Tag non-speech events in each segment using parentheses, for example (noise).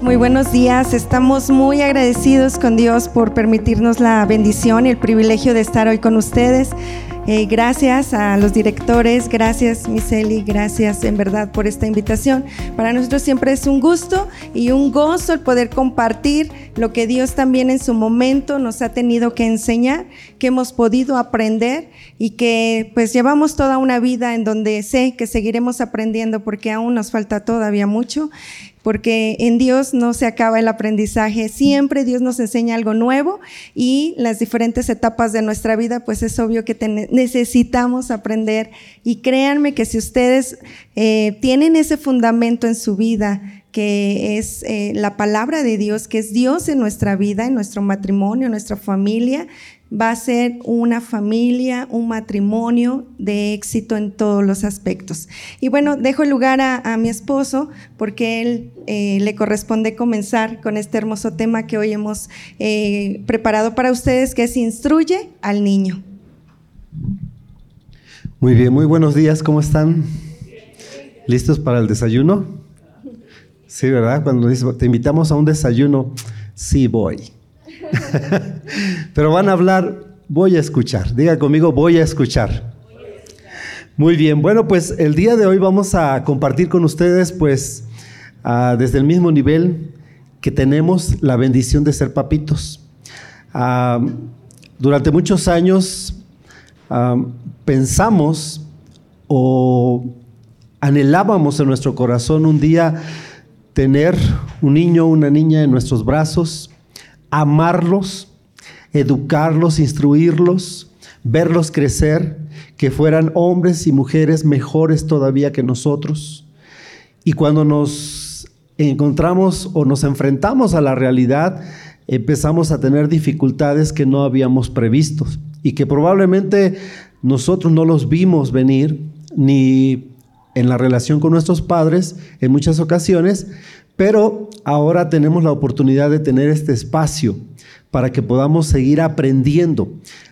Muy buenos días. Estamos muy agradecidos con Dios por permitirnos la bendición y el privilegio de estar hoy con ustedes. Eh, gracias a los directores, gracias Miseli, gracias en verdad por esta invitación. Para nosotros siempre es un gusto y un gozo el poder compartir lo que Dios también en su momento nos ha tenido que enseñar, que hemos podido aprender y que pues llevamos toda una vida en donde sé que seguiremos aprendiendo porque aún nos falta todavía mucho porque en Dios no se acaba el aprendizaje, siempre Dios nos enseña algo nuevo y las diferentes etapas de nuestra vida, pues es obvio que necesitamos aprender. Y créanme que si ustedes eh, tienen ese fundamento en su vida, que es eh, la palabra de Dios, que es Dios en nuestra vida, en nuestro matrimonio, en nuestra familia, va a ser una familia, un matrimonio de éxito en todos los aspectos. Y bueno, dejo el lugar a, mi esposo porque él eh, le corresponde comenzar con este hermoso tema que hoy hemos eh, preparado para ustedes, que es Instruye al niño. Muy bien, muy buenos días, ¿cómo están? ¿Listos para el desayuno? Sí, ¿verdad? Cuando te invitamos a un desayuno, sí voy. (laughs) Pero van a hablar, voy a escuchar. Diga conmigo, voy a escuchar. Muy bien, bueno, pues el día de hoy vamos a compartir con ustedes, pues, ah, desde el mismo nivel que tenemos la bendición de ser papitos. Ah, durante muchos años ah, pensamos o anhelábamos en nuestro corazón un día tener un niño o una niña en nuestros brazos, amarlos, educarlos, instruirlos, verlos crecer, que fueran hombres y mujeres mejores todavía que nosotros. Y cuando nos encontramos o nos enfrentamos a la realidad, empezamos a tener dificultades que no habíamos previsto y que probablemente nosotros no los vimos venir ni en la relación con nuestros padres en muchas ocasiones, pero ahora tenemos la oportunidad de tener este espacio para que podamos seguir aprendiendo.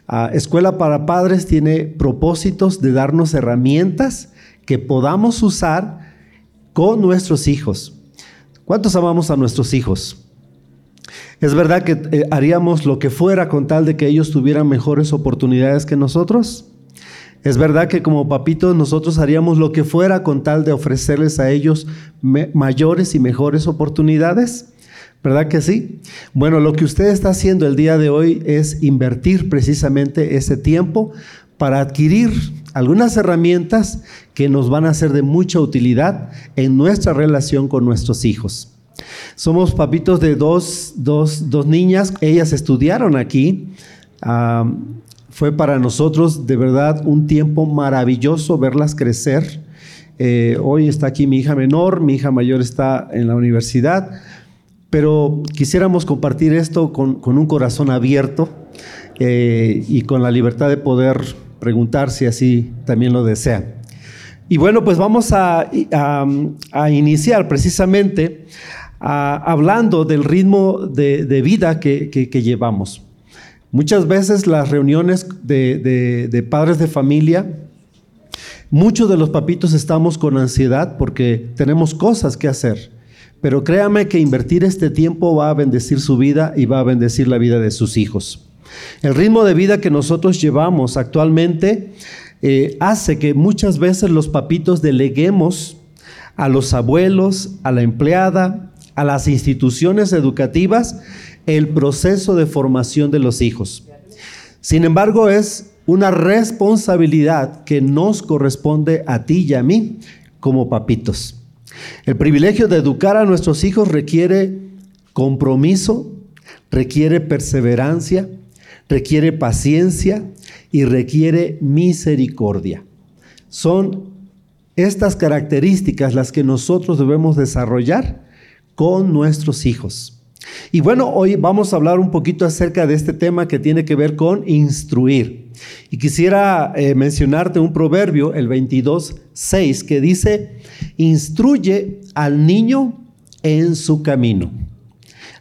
Ah, Escuela para Padres tiene propósitos de darnos herramientas que podamos usar con nuestros hijos. ¿Cuántos amamos a nuestros hijos? ¿Es verdad que eh, haríamos lo que fuera con tal de que ellos tuvieran mejores oportunidades que nosotros? Es verdad que como papitos nosotros haríamos lo que fuera con tal de ofrecerles a ellos mayores y mejores oportunidades. ¿Verdad que sí? Bueno, lo que usted está haciendo el día de hoy es invertir precisamente ese tiempo para adquirir algunas herramientas que nos van a ser de mucha utilidad en nuestra relación con nuestros hijos. Somos papitos de dos, niñas, ellas estudiaron aquí fue para nosotros de verdad un tiempo maravilloso verlas crecer. Eh, hoy está aquí mi hija menor, mi hija mayor está en la universidad, pero quisiéramos compartir esto con, un corazón abierto eh, y con la libertad de poder preguntar si así también lo desean. Y bueno, pues vamos a, iniciar precisamente hablando del ritmo de, vida que llevamos. Muchas veces las reuniones de, padres de familia, muchos de los papitos estamos con ansiedad porque tenemos cosas que hacer. Pero créame que invertir este tiempo va a bendecir su vida y va a bendecir la vida de sus hijos. El ritmo de vida que nosotros llevamos actualmente eh, hace que muchas veces los papitos deleguemos a los abuelos, a la empleada, a las instituciones educativas el proceso de formación de los hijos. Sin embargo, es una responsabilidad que nos corresponde a ti y a mí como papitos. El privilegio de educar a nuestros hijos requiere compromiso, requiere perseverancia, requiere paciencia y requiere misericordia. Son estas características las que nosotros debemos desarrollar con nuestros hijos. Y bueno, hoy vamos a hablar un poquito acerca de este tema que tiene que ver con instruir. Y quisiera eh, mencionarte un proverbio, el 22.6, que dice, instruye al niño en su camino.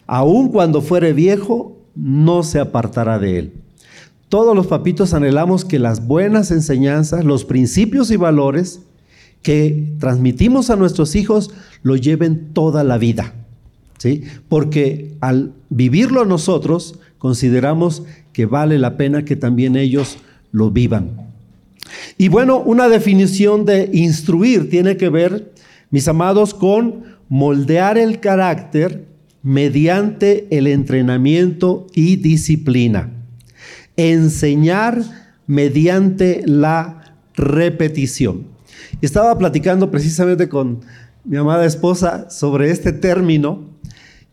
Aun cuando fuere viejo, no se apartará de él. Todos los papitos anhelamos que las buenas enseñanzas, los principios y valores que transmitimos a nuestros hijos, lo lleven toda la vida. Porque al vivirlo nosotros, consideramos que vale la pena que también ellos lo vivan. Y bueno, una definición de instruir tiene que ver, mis amados, con moldear el carácter mediante el entrenamiento y disciplina. Enseñar mediante la repetición. Estaba platicando precisamente con mi amada esposa sobre este término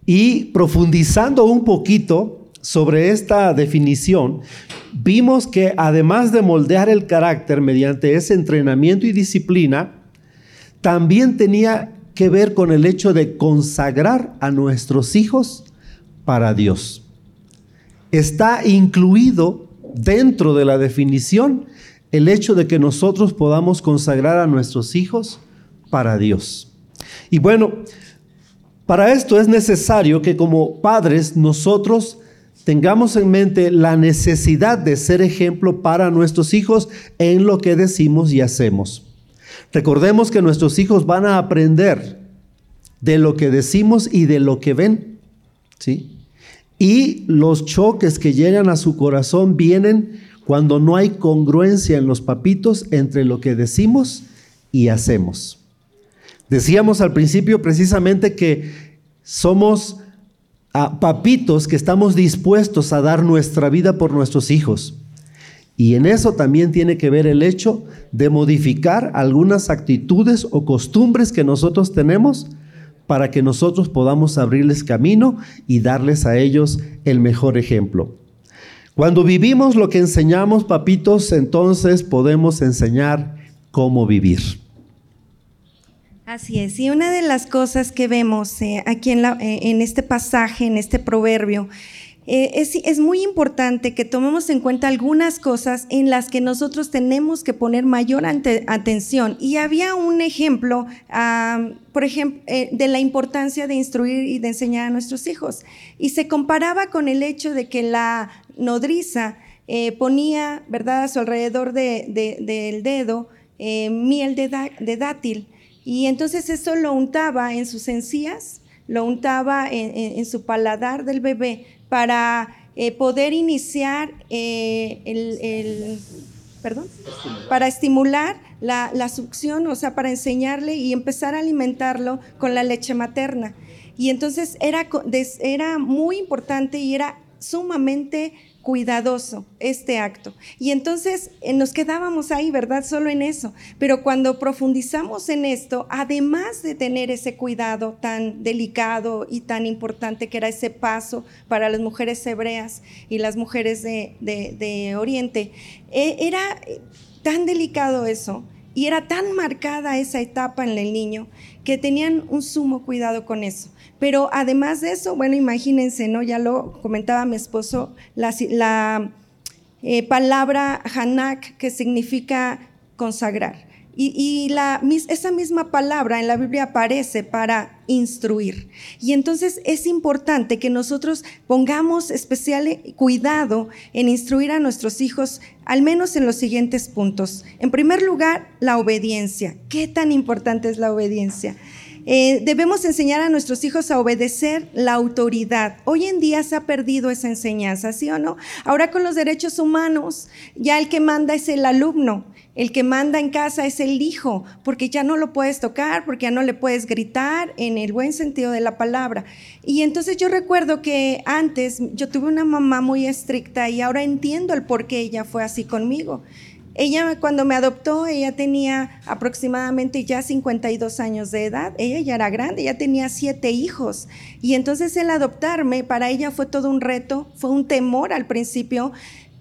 y profundizando un poquito sobre esta definición, vimos que además de moldear el carácter mediante ese entrenamiento y disciplina, también tenía que ver con el hecho de consagrar a nuestros hijos para Dios. Está incluido dentro de la definición el hecho de que nosotros podamos consagrar a nuestros hijos para Dios. Y bueno, para esto es necesario que como padres nosotros tengamos en mente la necesidad de ser ejemplo para nuestros hijos en lo que decimos y hacemos. Recordemos que nuestros hijos van a aprender de lo que decimos y de lo que ven. ¿sí? Y los choques que llegan a su corazón vienen cuando no hay congruencia en los papitos entre lo que decimos y hacemos. Decíamos al principio precisamente que somos ah, papitos que estamos dispuestos a dar nuestra vida por nuestros hijos. Y en eso también tiene que ver el hecho de modificar algunas actitudes o costumbres que nosotros tenemos para que nosotros podamos abrirles camino y darles a ellos el mejor ejemplo. Cuando vivimos lo que enseñamos, papitos, entonces podemos enseñar cómo vivir. Así es, y una de las cosas que vemos eh, aquí en, la, eh, en, este pasaje, en este proverbio, eh, es, es, muy importante que tomemos en cuenta algunas cosas en las que nosotros tenemos que poner mayor atención. Y había un ejemplo, por ejemplo, de la importancia de instruir y de enseñar a nuestros hijos. Y se comparaba con el hecho de que la nodriza eh, ponía, ¿verdad?, a su alrededor del dedo eh, miel de, dátil. Y entonces eso lo untaba en sus encías, lo untaba en, su paladar del bebé para eh, poder iniciar el, perdón, para estimular la, la, succión, o sea, para enseñarle y empezar a alimentarlo con la leche materna. Y entonces era, era muy importante y era sumamente cuidadoso este acto. Y entonces eh, nos quedábamos ahí, ¿verdad? Solo en eso. Pero cuando profundizamos en esto, además de tener ese cuidado tan delicado y tan importante que era ese paso para las mujeres hebreas y las mujeres de, Oriente, eh, era eh, tan delicado eso y era tan marcada esa etapa en el niño que tenían un sumo cuidado con eso. Pero además de eso, bueno, imagínense, ¿no? Ya lo comentaba mi esposo, la, eh, palabra Hanak, que significa consagrar. Y, esa misma palabra en la Biblia aparece para instruir. Y entonces es importante que nosotros pongamos especial cuidado en instruir a nuestros hijos, al menos en los siguientes puntos. En primer lugar, la obediencia. ¿Qué tan importante es la obediencia? Eh, debemos enseñar a nuestros hijos a obedecer la autoridad. Hoy en día se ha perdido esa enseñanza, ¿sí o no? Ahora con los derechos humanos, ya el que manda es el alumno, el que manda en casa es el hijo, porque ya no lo puedes tocar, porque ya no le puedes gritar en el buen sentido de la palabra. Y entonces yo recuerdo que antes yo tuve una mamá muy estricta y ahora entiendo el por qué ella fue así conmigo. Ella cuando me adoptó, ella tenía aproximadamente ya 52 años de edad, ella ya era grande, ya tenía siete hijos. Y entonces el adoptarme para ella fue todo un reto, fue un temor al principio.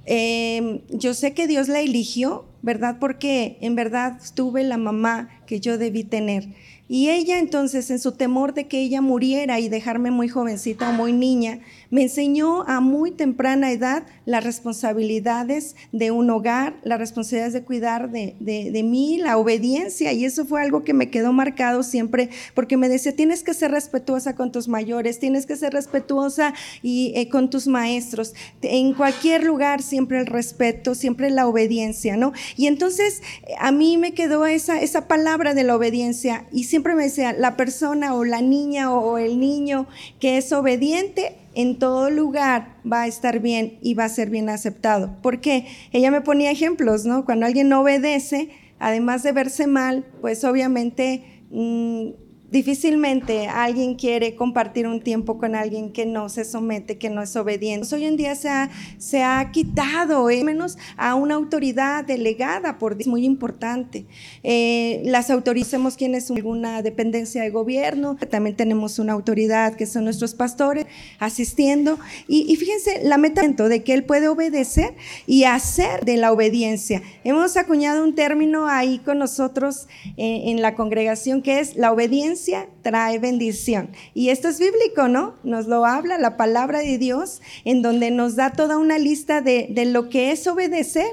Em, yo sé que Dios la eligió, ¿verdad? Porque en verdad tuve la mamá que yo debí tener. Y ella entonces, en su temor de que ella muriera y dejarme muy jovencita o muy niña, me enseñó a muy temprana edad las responsabilidades de un hogar, las responsabilidades de cuidar de, de, mí, la obediencia. Y eso fue algo que me quedó marcado siempre, porque me decía, tienes que ser respetuosa con tus mayores, tienes que ser respetuosa y, eh, con tus maestros. En cualquier lugar siempre el respeto, siempre la obediencia, ¿no? Y entonces a mí me quedó esa, esa palabra de la obediencia y siempre me decía, la persona o la niña o el niño que es obediente en todo lugar va a estar bien y va a ser bien aceptado. Porque ella me ponía ejemplos, ¿no? Cuando alguien no obedece, además de verse mal, pues obviamente mm, Difícilmente alguien quiere compartir un tiempo con alguien que no se somete, que no es obediente. Hoy en día se ha, se ha quitado, eh, menos a una autoridad delegada, por es muy importante. Eh, las autorizamos quienes alguna dependencia de gobierno, también tenemos una autoridad que son nuestros pastores asistiendo. Y, fíjense, la meta de que él puede obedecer y hacer de la obediencia. Hemos acuñado un término ahí con nosotros eh, en la congregación que es la obediencia presencia trae bendición. Y esto es bíblico, ¿no? Nos lo habla la palabra de Dios, en donde nos da toda una lista de, lo que es obedecer,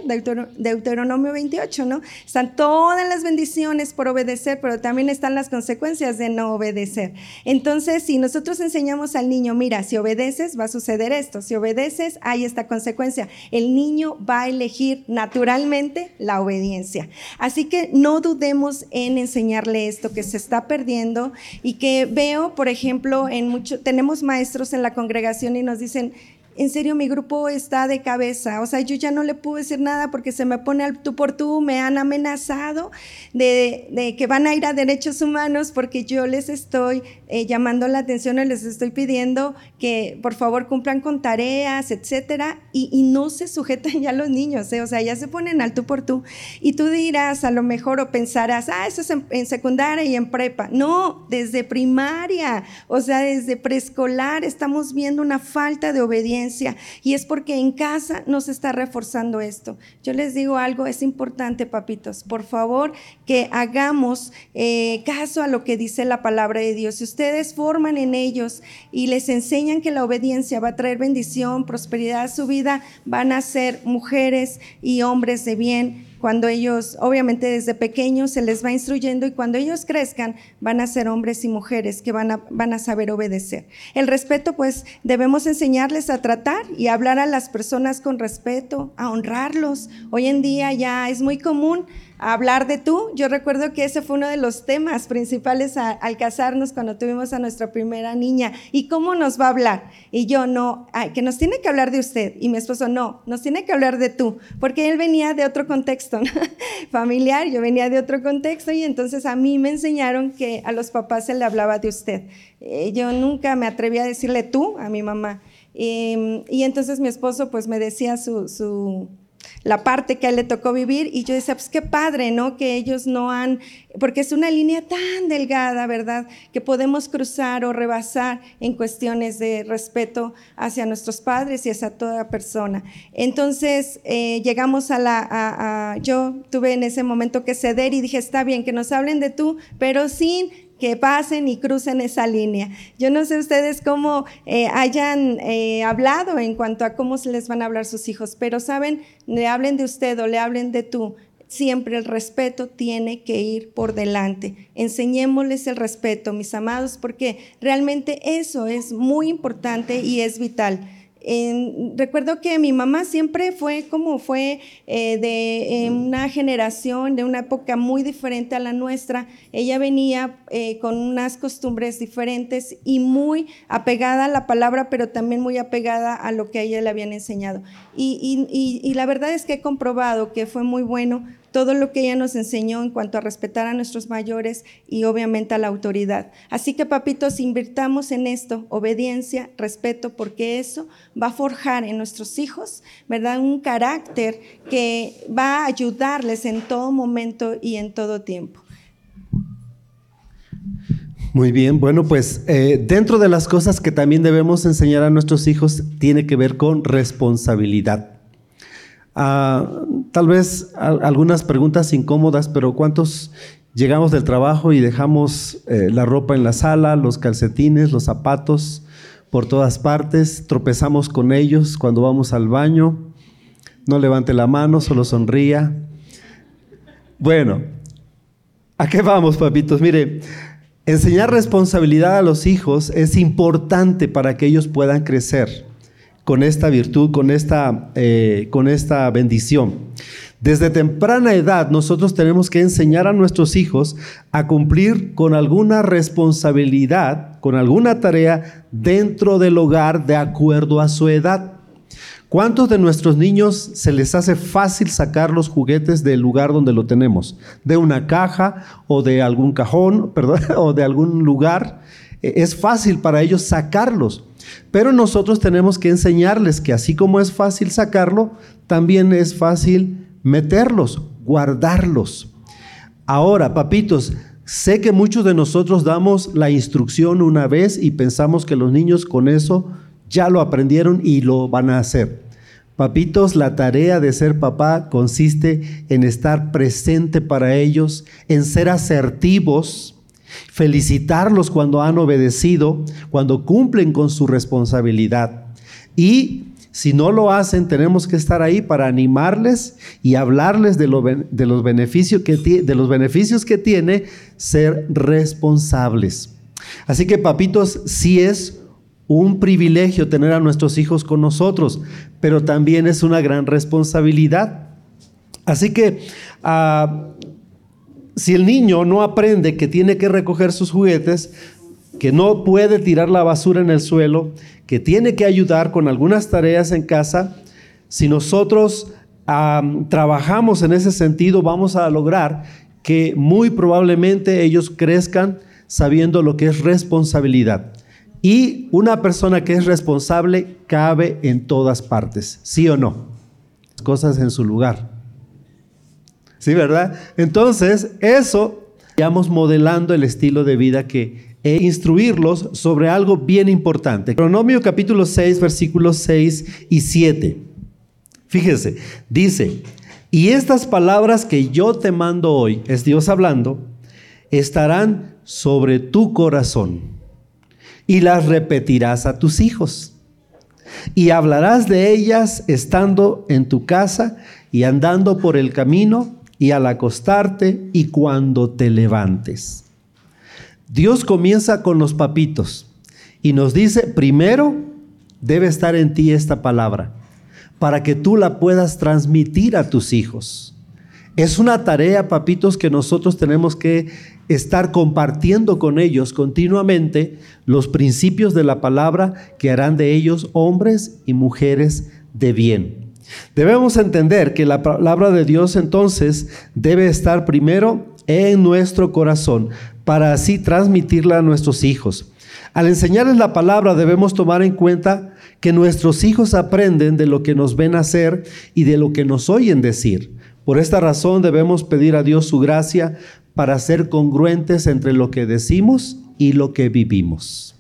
Deuteronomio 28, ¿no? Están todas las bendiciones por obedecer, pero también están las consecuencias de no obedecer. Entonces, si nosotros enseñamos al niño, mira, si obedeces va a suceder esto, si obedeces hay esta consecuencia, el niño va a elegir naturalmente la obediencia. Así que no dudemos en enseñarle esto que se está perdiendo y que veo, por ejemplo, en mucho, tenemos maestros en la congregación y nos dicen, en serio mi grupo está de cabeza, o sea, yo ya no le puedo decir nada porque se me pone al tú por tú, me han amenazado de, que van a ir a derechos humanos porque yo les estoy eh, llamando la atención y les estoy pidiendo que por favor cumplan con tareas, etcétera, y, no se sujetan ya los niños, ¿eh? o sea, ya se ponen al tú por tú. Y tú dirás a lo mejor o pensarás, ah, eso es en secundaria y en prepa. No, desde primaria, o sea, desde preescolar estamos viendo una falta de obediencia y es porque en casa nos está reforzando esto. Yo les digo algo, es importante, papitos, por favor, que hagamos eh, caso a lo que dice la palabra de Dios. Si ustedes forman en ellos y les enseñan que la obediencia va a traer bendición, prosperidad a su vida, van a ser mujeres y hombres de bien cuando ellos, obviamente desde pequeños se les va instruyendo y cuando ellos crezcan van a ser hombres y mujeres que van a, van a saber obedecer. El respeto, pues debemos enseñarles a tratar y hablar a las personas con respeto, a honrarlos. Hoy en día ya es muy común hablar de tú. Yo recuerdo que ese fue uno de los temas principales al casarnos cuando tuvimos a nuestra primera niña. ¿Y cómo nos va a hablar? Y yo no, que nos tiene que hablar de usted. Y mi esposo no, nos tiene que hablar de tú, porque él venía de otro contexto (laughs) familiar, yo venía de otro contexto y entonces a mí me enseñaron que a los papás se le hablaba de usted. Eh, yo nunca me atreví a decirle tú a mi mamá. Em, y entonces mi esposo pues me decía su la parte que a él le tocó vivir y yo decía, pues qué padre, ¿no? Que ellos no han, porque es una línea tan delgada, ¿verdad? Que podemos cruzar o rebasar en cuestiones de respeto hacia nuestros padres y hacia toda persona. Entonces eh, llegamos a la, yo tuve en ese momento que ceder y dije, está bien, que nos hablen de tú, pero sin que pasen y crucen esa línea. Yo no sé ustedes cómo eh, hayan eh, hablado en cuanto a cómo se les van a hablar sus hijos, pero saben, le hablen de usted o le hablen de tú. Siempre el respeto tiene que ir por delante. Enseñémosles el respeto, mis amados, porque realmente eso es muy importante y es vital recuerdo que mi mamá siempre fue como fue eh, de una generación, de una época muy diferente a la nuestra. Ella venía eh, con unas costumbres diferentes y muy apegada a la palabra, pero también muy apegada a lo que a ella le habían enseñado. y la verdad es que he comprobado que fue muy bueno todo lo que ella nos enseñó en cuanto a respetar a nuestros mayores y obviamente a la autoridad. Así que papitos, invirtamos en esto, obediencia, respeto, porque eso va a forjar en nuestros hijos, ¿verdad? Un carácter que va a ayudarles en todo momento y en todo tiempo. Muy bien, bueno, pues eh, dentro de las cosas que también debemos enseñar a nuestros hijos tiene que ver con responsabilidad. Ah, tal vez algunas preguntas incómodas, pero ¿cuántos llegamos del trabajo y dejamos eh, la ropa en la sala, los calcetines, los zapatos por todas partes? Tropezamos con ellos cuando vamos al baño. No levante la mano, solo sonría. Bueno, ¿a qué vamos, papitos? Mire, enseñar responsabilidad a los hijos es importante para que ellos puedan crecer con esta virtud, con esta, eh, con esta bendición. Desde temprana edad nosotros tenemos que enseñar a nuestros hijos a cumplir con alguna responsabilidad, con alguna tarea dentro del hogar de acuerdo a su edad. ¿Cuántos de nuestros niños se les hace fácil sacar los juguetes del lugar donde lo tenemos? De una caja o de algún cajón, (laughs) perdón, o de algún lugar. E, es fácil para ellos sacarlos. Pero nosotros tenemos que enseñarles que así como es fácil sacarlo, también es fácil meterlos, guardarlos. Ahora, papitos, sé que muchos de nosotros damos la instrucción una vez y pensamos que los niños con eso ya lo aprendieron y lo van a hacer. Papitos, la tarea de ser papá consiste en estar presente para ellos, en ser asertivos, felicitarlos cuando han obedecido, cuando cumplen con su responsabilidad. Y si no lo hacen, tenemos que estar ahí para animarles y hablarles de, los, beneficios que, de los beneficios que tiene ser responsables. Así que, papitos, sí es un privilegio tener a nuestros hijos con nosotros, pero también es una gran responsabilidad. Así que ah, si el niño no aprende que tiene que recoger sus juguetes, que no puede tirar la basura en el suelo, que tiene que ayudar con algunas tareas en casa, si nosotros trabajamos en ese sentido, vamos a lograr que muy probablemente ellos crezcan sabiendo lo que es responsabilidad. Y una persona que es responsable cabe en todas partes, ¿sí o no? Cosas en su lugar. ¿Sí, verdad? Entonces, eso, vamos modelando el estilo de vida que e instruirlos sobre algo bien importante. Pronomio capítulo 6, versículos 6 y 7. Fíjese, dice, y estas palabras que yo te mando hoy, es Dios hablando, estarán sobre tu corazón y las repetirás a tus hijos. Y hablarás de ellas estando en tu casa y andando por el camino y al acostarte y cuando te levantes. Dios comienza con los papitos y nos dice, primero debe estar en ti esta palabra para que tú la puedas transmitir a tus hijos. Es una tarea, papitos, que nosotros tenemos que estar compartiendo con ellos continuamente los principios de la palabra que harán de ellos hombres y mujeres de bien. Debemos entender que la palabra de Dios entonces debe estar primero en nuestro corazón para así transmitirla a nuestros hijos. Al enseñarles la palabra debemos tomar en cuenta que nuestros hijos aprenden de lo que nos ven hacer y de lo que nos oyen decir. Por esta razón debemos pedir a Dios su gracia para ser congruentes entre lo que decimos y lo que vivimos.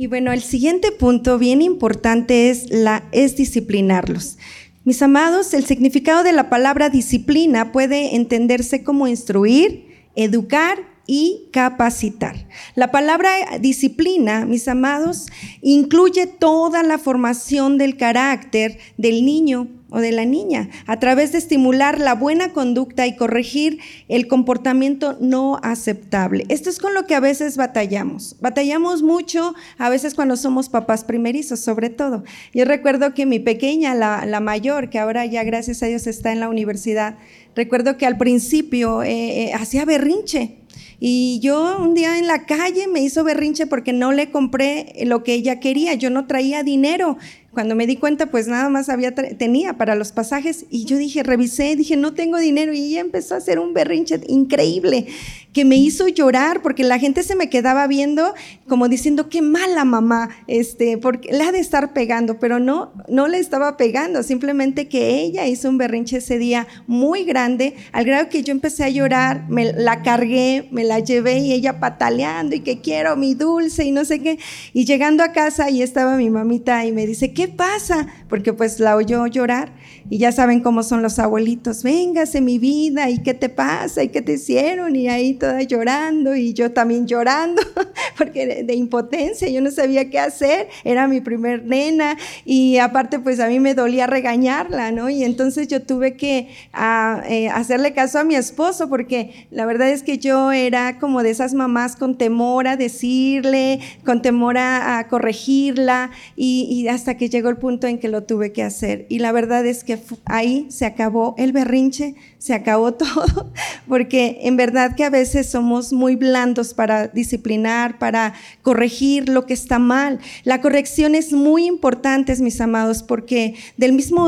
Y bueno, el siguiente punto bien importante es, la, es disciplinarlos. Mis amados, el significado de la palabra disciplina puede entenderse como instruir, educar y capacitar. La palabra disciplina, mis amados, incluye toda la formación del carácter del niño o de la niña, a través de estimular la buena conducta y corregir el comportamiento no aceptable. Esto es con lo que a veces batallamos. Batallamos mucho, a veces cuando somos papás primerizos, sobre todo. Yo recuerdo que mi pequeña, la, mayor, que ahora ya gracias a Dios está en la universidad, recuerdo que al principio eh, eh, hacía berrinche y yo un día en la calle me hizo berrinche porque no le compré lo que ella quería. Yo no traía dinero. Cuando me di cuenta, pues nada más había tenía para los pasajes y yo dije, revisé, dije, no tengo dinero y ella empezó a hacer un berrinche increíble que me hizo llorar porque la gente se me quedaba viendo como diciendo, qué mala mamá, este, porque le ha de estar pegando, pero no, no le estaba pegando, simplemente que ella hizo un berrinche ese día muy grande, al grado que yo empecé a llorar, me la cargué, me la llevé y ella pataleando y que quiero mi dulce y no sé qué, y llegando a casa y estaba mi mamita y me dice, ¿qué pasa? Porque pues la oyó llorar y ya saben cómo son los abuelitos, véngase mi vida, ¿y qué te pasa? ¿Y qué te hicieron? Y ahí toda llorando y yo también llorando, (laughs) porque de, impotencia, yo no sabía qué hacer, era mi primer nena y aparte pues a mí me dolía regañarla, ¿no? Y entonces yo tuve que ah, eh, hacerle caso a mi esposo porque la verdad es que yo era como de esas mamás con temor a decirle, con temor a, corregirla, y, hasta que llegó el punto en que lo tuve que hacer. Y la verdad es que ahí se acabó el berrinche, se acabó (laughs) todo, porque en verdad que a veces somos muy blandos para disciplinar, para corregir lo que está mal. La corrección es muy importante, mis amados, porque del mismo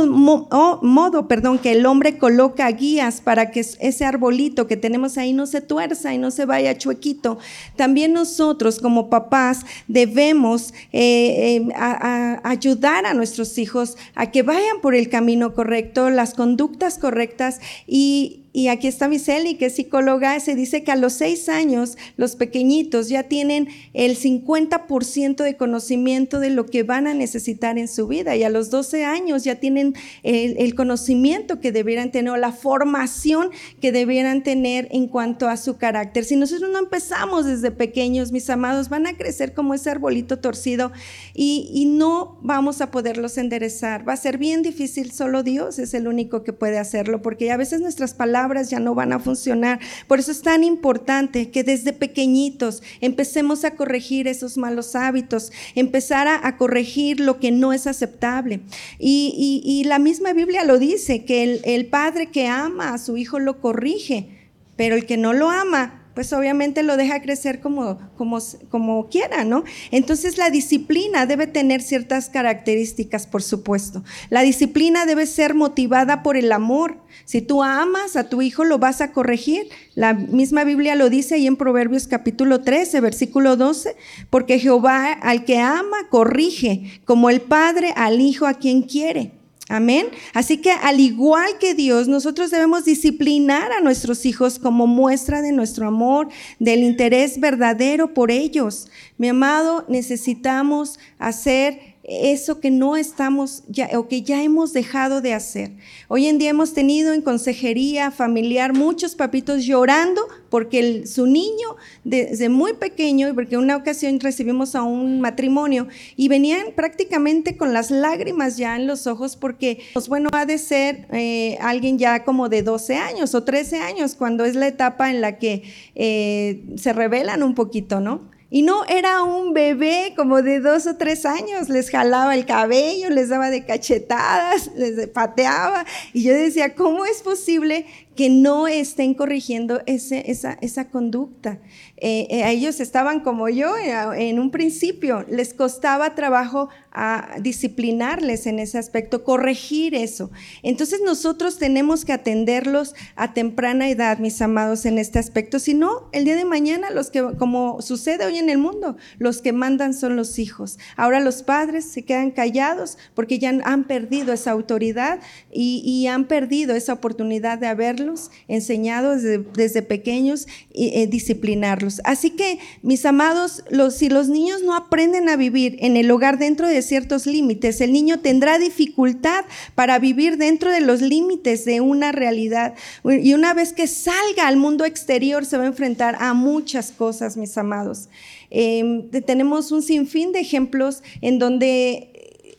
oh, modo, perdón, que el hombre coloca guías para que ese arbolito que tenemos ahí no se tuerza y no se vaya chuequito, también nosotros como papás debemos eh, eh, ayudar a nuestros hijos a que vayan por el camino correcto, las conductas correctas y, y aquí está Miseli, que es psicóloga, se dice que a los seis años los pequeñitos ya tienen el 50% de conocimiento de lo que van a necesitar en su vida y a los 12 años ya tienen el, conocimiento que debieran tener o la formación que debieran tener en cuanto a su carácter. Si nosotros no empezamos desde pequeños, mis amados, van a crecer como ese arbolito torcido y, y no vamos a poderlos enderezar. Va a ser bien difícil, solo Dios es el único que puede hacerlo porque a veces nuestras palabras ya no van a funcionar. Por eso es tan importante que desde pequeñitos empecemos a corregir esos malos hábitos, empezar a, corregir lo que no es aceptable. Y, la misma Biblia lo dice, que el, el padre que ama a su hijo lo corrige, pero el que no lo ama pues obviamente lo deja crecer como, como, como quiera, ¿no? Entonces la disciplina debe tener ciertas características, por supuesto. La disciplina debe ser motivada por el amor. Si tú amas a tu hijo, lo vas a corregir. La misma Biblia lo dice ahí en Proverbios capítulo 13, versículo 12, porque Jehová al que ama, corrige, como el padre al hijo a quien quiere. Amén. Así que al igual que Dios, nosotros debemos disciplinar a nuestros hijos como muestra de nuestro amor, del interés verdadero por ellos. Mi amado, necesitamos hacer eso que no estamos ya, o que ya hemos dejado de hacer. Hoy en día hemos tenido en consejería familiar muchos papitos llorando porque su niño desde muy pequeño, y porque una ocasión recibimos a un matrimonio y venían prácticamente con las lágrimas ya en los ojos porque, pues bueno, ha de ser eh, alguien ya como de 12 años o 13 años, cuando es la etapa en la que eh, se revelan un poquito, ¿no? Y no era un bebé como de dos o tres años, les jalaba el cabello, les daba de cachetadas, les pateaba. Y yo decía, ¿cómo es posible que no estén corrigiendo ese, esa, esa, conducta. Eh, eh, ellos estaban como yo eh, en un principio, les costaba trabajo a disciplinarles en ese aspecto, corregir eso. Entonces nosotros tenemos que atenderlos a temprana edad, mis amados, en este aspecto. Si no, el día de mañana, los que, como sucede hoy en el mundo, los que mandan son los hijos. Ahora los padres se quedan callados porque ya han perdido esa autoridad y, y han perdido esa oportunidad de haber enseñados desde, pequeños y eh, disciplinarlos. Así que, mis amados, si los niños no aprenden a vivir en el hogar dentro de ciertos límites, el niño tendrá dificultad para vivir dentro de los límites de una realidad. Y una vez que salga al mundo exterior, se va a enfrentar a muchas cosas, mis amados. Em, tenemos un sinfín de ejemplos en donde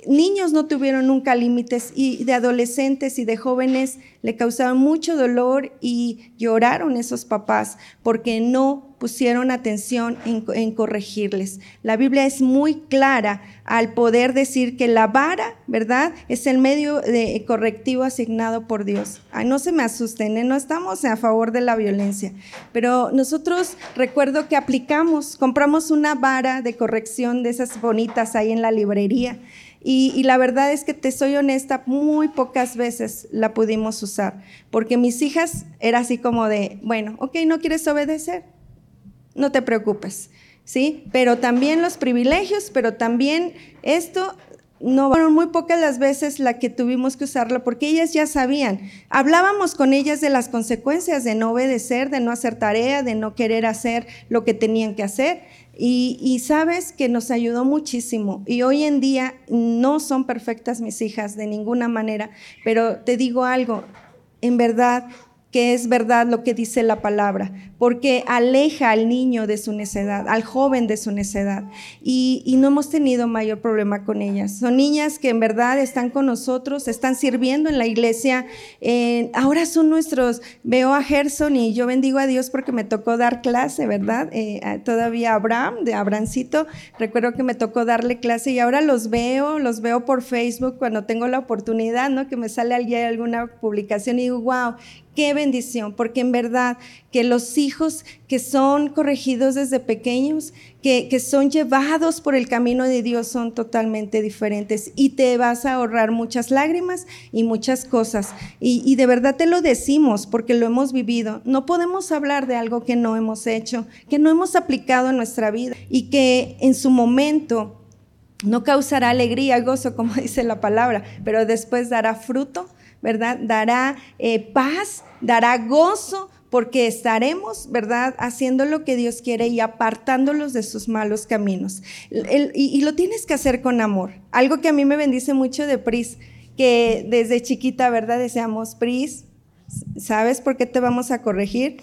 niños no tuvieron nunca límites y de adolescentes y de jóvenes le causaban mucho dolor y lloraron esos papás porque no pusieron atención en, corregirles. La Biblia es muy clara al poder decir que la vara, ¿verdad? Es el medio de correctivo asignado por Dios. Ay, no se me asusten, ¿eh? no estamos a favor de la violencia, pero nosotros recuerdo que aplicamos, compramos una vara de corrección de esas bonitas ahí en la librería y, la verdad es que te soy honesta, muy pocas veces la pudimos usar, porque mis hijas era así como de, bueno, ok, no quieres obedecer, no te preocupes, ¿sí? Pero también los privilegios, pero también esto, no fueron muy pocas las veces la que tuvimos que usarlo porque ellas ya sabían. Hablábamos con ellas de las consecuencias de no obedecer, de no hacer tarea, de no querer hacer lo que tenían que hacer. Y, sabes que nos ayudó muchísimo. Y hoy en día no son perfectas mis hijas de ninguna manera, pero te digo algo, en verdad que es verdad lo que dice la palabra, porque aleja al niño de su necedad, al joven de su necedad. Y, no hemos tenido mayor problema con ellas. Son niñas que en verdad están con nosotros, están sirviendo en la iglesia. ahora son nuestros, veo a Gerson y yo bendigo a Dios porque me tocó dar clase, ¿verdad? Eh, todavía Abraham, de Abrancito, recuerdo que me tocó darle clase y ahora los veo, los veo por Facebook cuando tengo la oportunidad, ¿no? Que me sale alguna publicación y digo, wow, Qué bendición, porque en verdad que los hijos que son corregidos desde pequeños, que, son llevados por el camino de Dios, son totalmente diferentes y te vas a ahorrar muchas lágrimas y muchas cosas. Y, y de verdad te lo decimos porque lo hemos vivido. No podemos hablar de algo que no hemos hecho, que no hemos aplicado en nuestra vida y que en su momento no causará alegría, gozo, como (laughs) dice la palabra, pero después dará fruto ¿verdad? Dará eh, paz, dará gozo, porque estaremos, ¿verdad?, haciendo lo que Dios quiere y apartándolos de sus malos caminos. y, lo tienes que hacer con amor. Algo que a mí me bendice mucho de Pris, que desde chiquita, ¿verdad?, deseamos, Pris, ¿sabes por qué te vamos a corregir?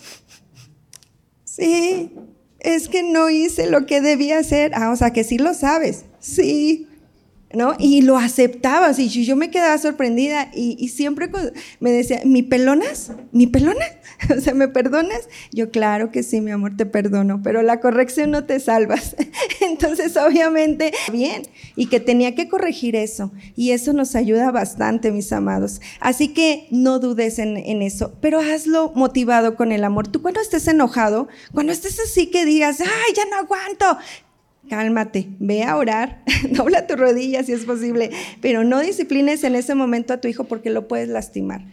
Sí, es que no hice lo que debía hacer. Ah, o sea, que sí lo sabes. Sí, ¿no? Y lo aceptabas y yo me quedaba sorprendida y, siempre me decía, ¿mi pelonas? ¿Mi pelonas? (laughs) O sea, ¿me perdonas? Yo, claro que sí, mi amor, te perdono, pero la corrección no te salvas. (laughs) Entonces, obviamente, bien, y que tenía que corregir eso. Y eso nos ayuda bastante, mis amados. Así que no dudes en, en eso, pero hazlo motivado con el amor. Tú cuando estés enojado, cuando estés así que digas, ay, ya no aguanto, cálmate, ve a orar, (laughs) dobla tu rodilla si es posible, pero no disciplines en ese momento a tu hijo porque lo puedes lastimar.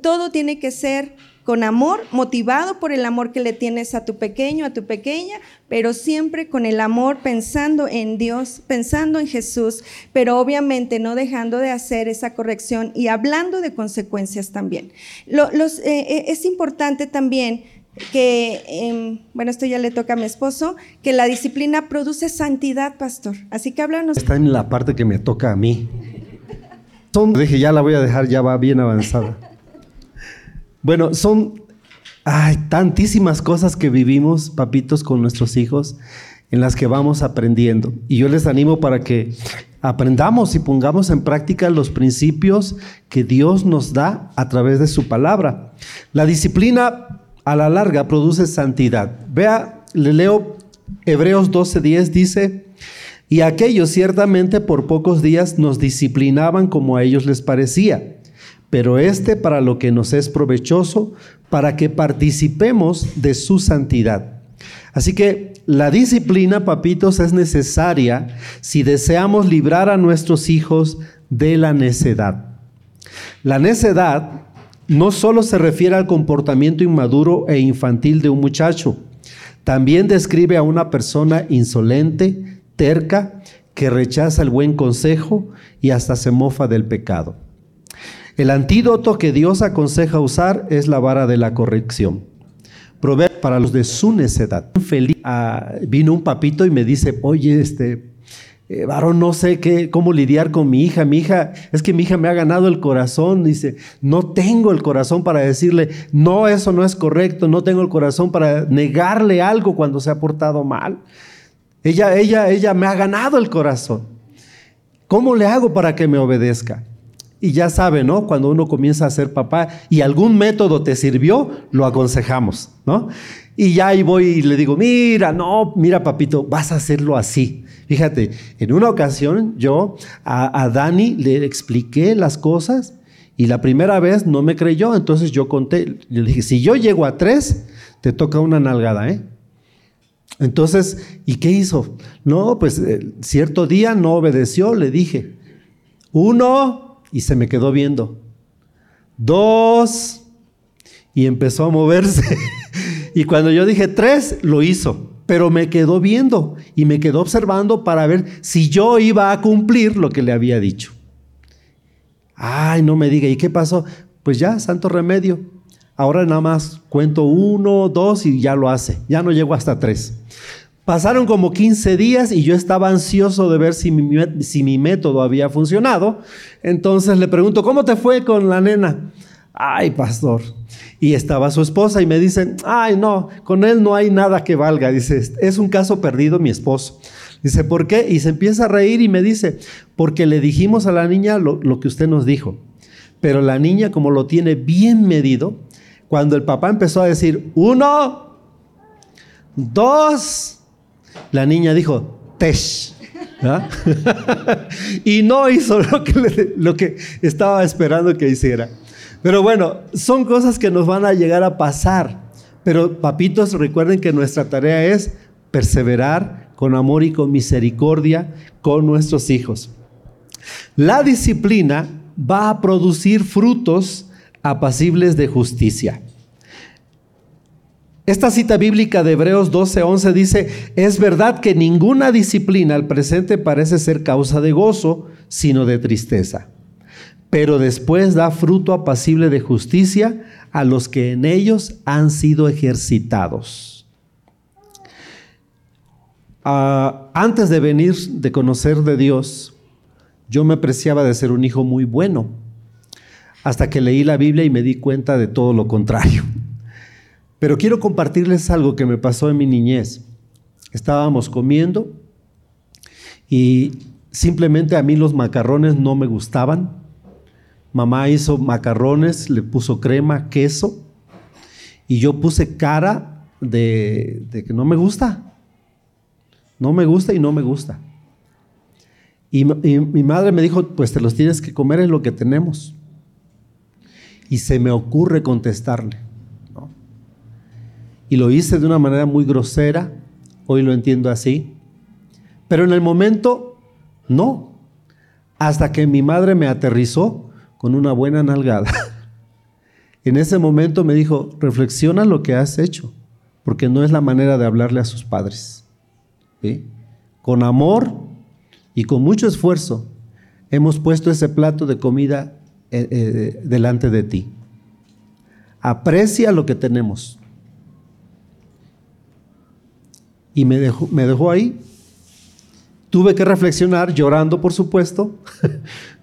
Todo tiene que ser con amor, motivado por el amor que le tienes a tu pequeño, a tu pequeña, pero siempre con el amor pensando en Dios, pensando en Jesús, pero obviamente no dejando de hacer esa corrección y hablando de consecuencias también. los, eh, eh, es importante también que, em, bueno, esto ya le toca a mi esposo, que la disciplina produce santidad, pastor. Así que háblanos. Está en la parte que me toca a mí. Son, dije, ya la voy a dejar, ya va bien avanzada. Bueno, son hay tantísimas cosas que vivimos, papitos, con nuestros hijos, en las que vamos aprendiendo. Y yo les animo para que aprendamos y pongamos en práctica los principios que Dios nos da a través de su palabra. La disciplina a la larga produce santidad. Vea, le leo Hebreos 12:10 dice, y aquellos ciertamente por pocos días nos disciplinaban como a ellos les parecía, pero este para lo que nos es provechoso, para que participemos de su santidad. Así que la disciplina, papitos, es necesaria si deseamos librar a nuestros hijos de la necedad. La necedad no solo se refiere al comportamiento inmaduro e infantil de un muchacho, también describe a una persona insolente, terca, que rechaza el buen consejo y hasta se mofa del pecado. El antídoto que Dios aconseja usar es la vara de la corrección. Proveer para los de su necedad. Feliz, ah, vino un papito y me dice, oye, este, eh, varón, no sé qué, cómo lidiar con mi hija. Mi hija, es que mi hija me ha ganado el corazón. Dice, no tengo el corazón para decirle, no, eso no es correcto. No tengo el corazón para negarle algo cuando se ha portado mal. Ella, ella, ella me ha ganado el corazón. ¿Cómo le hago para que me obedezca? Y ya sabe, ¿no? Cuando uno comienza a ser papá y algún método te sirvió, lo aconsejamos, ¿no? Y ya ahí voy y le digo, mira, no, mira, papito, vas a hacerlo así. Fíjate, en una ocasión yo a, Dani le expliqué las cosas y la primera vez no me creyó, entonces yo conté, le dije, si yo llego a tres, te toca una nalgada, ¿eh? Entonces, ¿y qué hizo? No, pues eh, cierto día no obedeció, le dije, uno, y se me quedó viendo, dos, y empezó a moverse. (laughs) y cuando yo dije tres, lo hizo pero me quedó viendo y me quedó observando para ver si yo iba a cumplir lo que le había dicho. Ay, no me diga, ¿y qué pasó? Pues ya, santo remedio. Ahora nada más cuento uno, dos y ya lo hace. Ya no llego hasta tres. Pasaron como 15 días y yo estaba ansioso de ver si mi, si mi método había funcionado. Entonces le pregunto, ¿cómo te fue con la nena? Ay, pastor. Y estaba su esposa y me dicen, ay, no, con él no hay nada que valga. Dice, es un caso perdido mi esposo. Dice, ¿por qué? Y se empieza a reír y me dice, porque le dijimos a la niña lo, lo que usted nos dijo. Pero la niña, como lo tiene bien medido, cuando el papá empezó a decir, uno, dos, la niña dijo, tesh. (laughs) y no hizo lo que, lo que estaba esperando que hiciera. Pero bueno, son cosas que nos van a llegar a pasar. Pero papitos, recuerden que nuestra tarea es perseverar con amor y con misericordia con nuestros hijos. La disciplina va a producir frutos apacibles de justicia. Esta cita bíblica de Hebreos 12:11 dice, es verdad que ninguna disciplina al presente parece ser causa de gozo, sino de tristeza, pero después da fruto apacible de justicia a los que en ellos han sido ejercitados. Ah, antes de venir, de conocer de Dios, yo me apreciaba de ser un hijo muy bueno, hasta que leí la Biblia y me di cuenta de todo lo contrario. Pero quiero compartirles algo que me pasó en mi niñez. Estábamos comiendo y simplemente a mí los macarrones no me gustaban. Mamá hizo macarrones, le puso crema, queso y yo puse cara de, que no me gusta. No me gusta y no me gusta. Y, mi madre me dijo, pues te los tienes que comer en lo que tenemos. Y se me ocurre contestarle. Y lo hice de una manera muy grosera, hoy lo entiendo así. Pero en el momento, no. Hasta que mi madre me aterrizó con una buena nalgada. en ese momento me dijo, reflexiona lo que has hecho, porque no es la manera de hablarle a sus padres. Con amor y con mucho esfuerzo hemos puesto ese plato de comida eh, eh, delante de ti. Aprecia lo que tenemos. y me dejó, me dejó ahí. Tuve que reflexionar, llorando por supuesto, (laughs)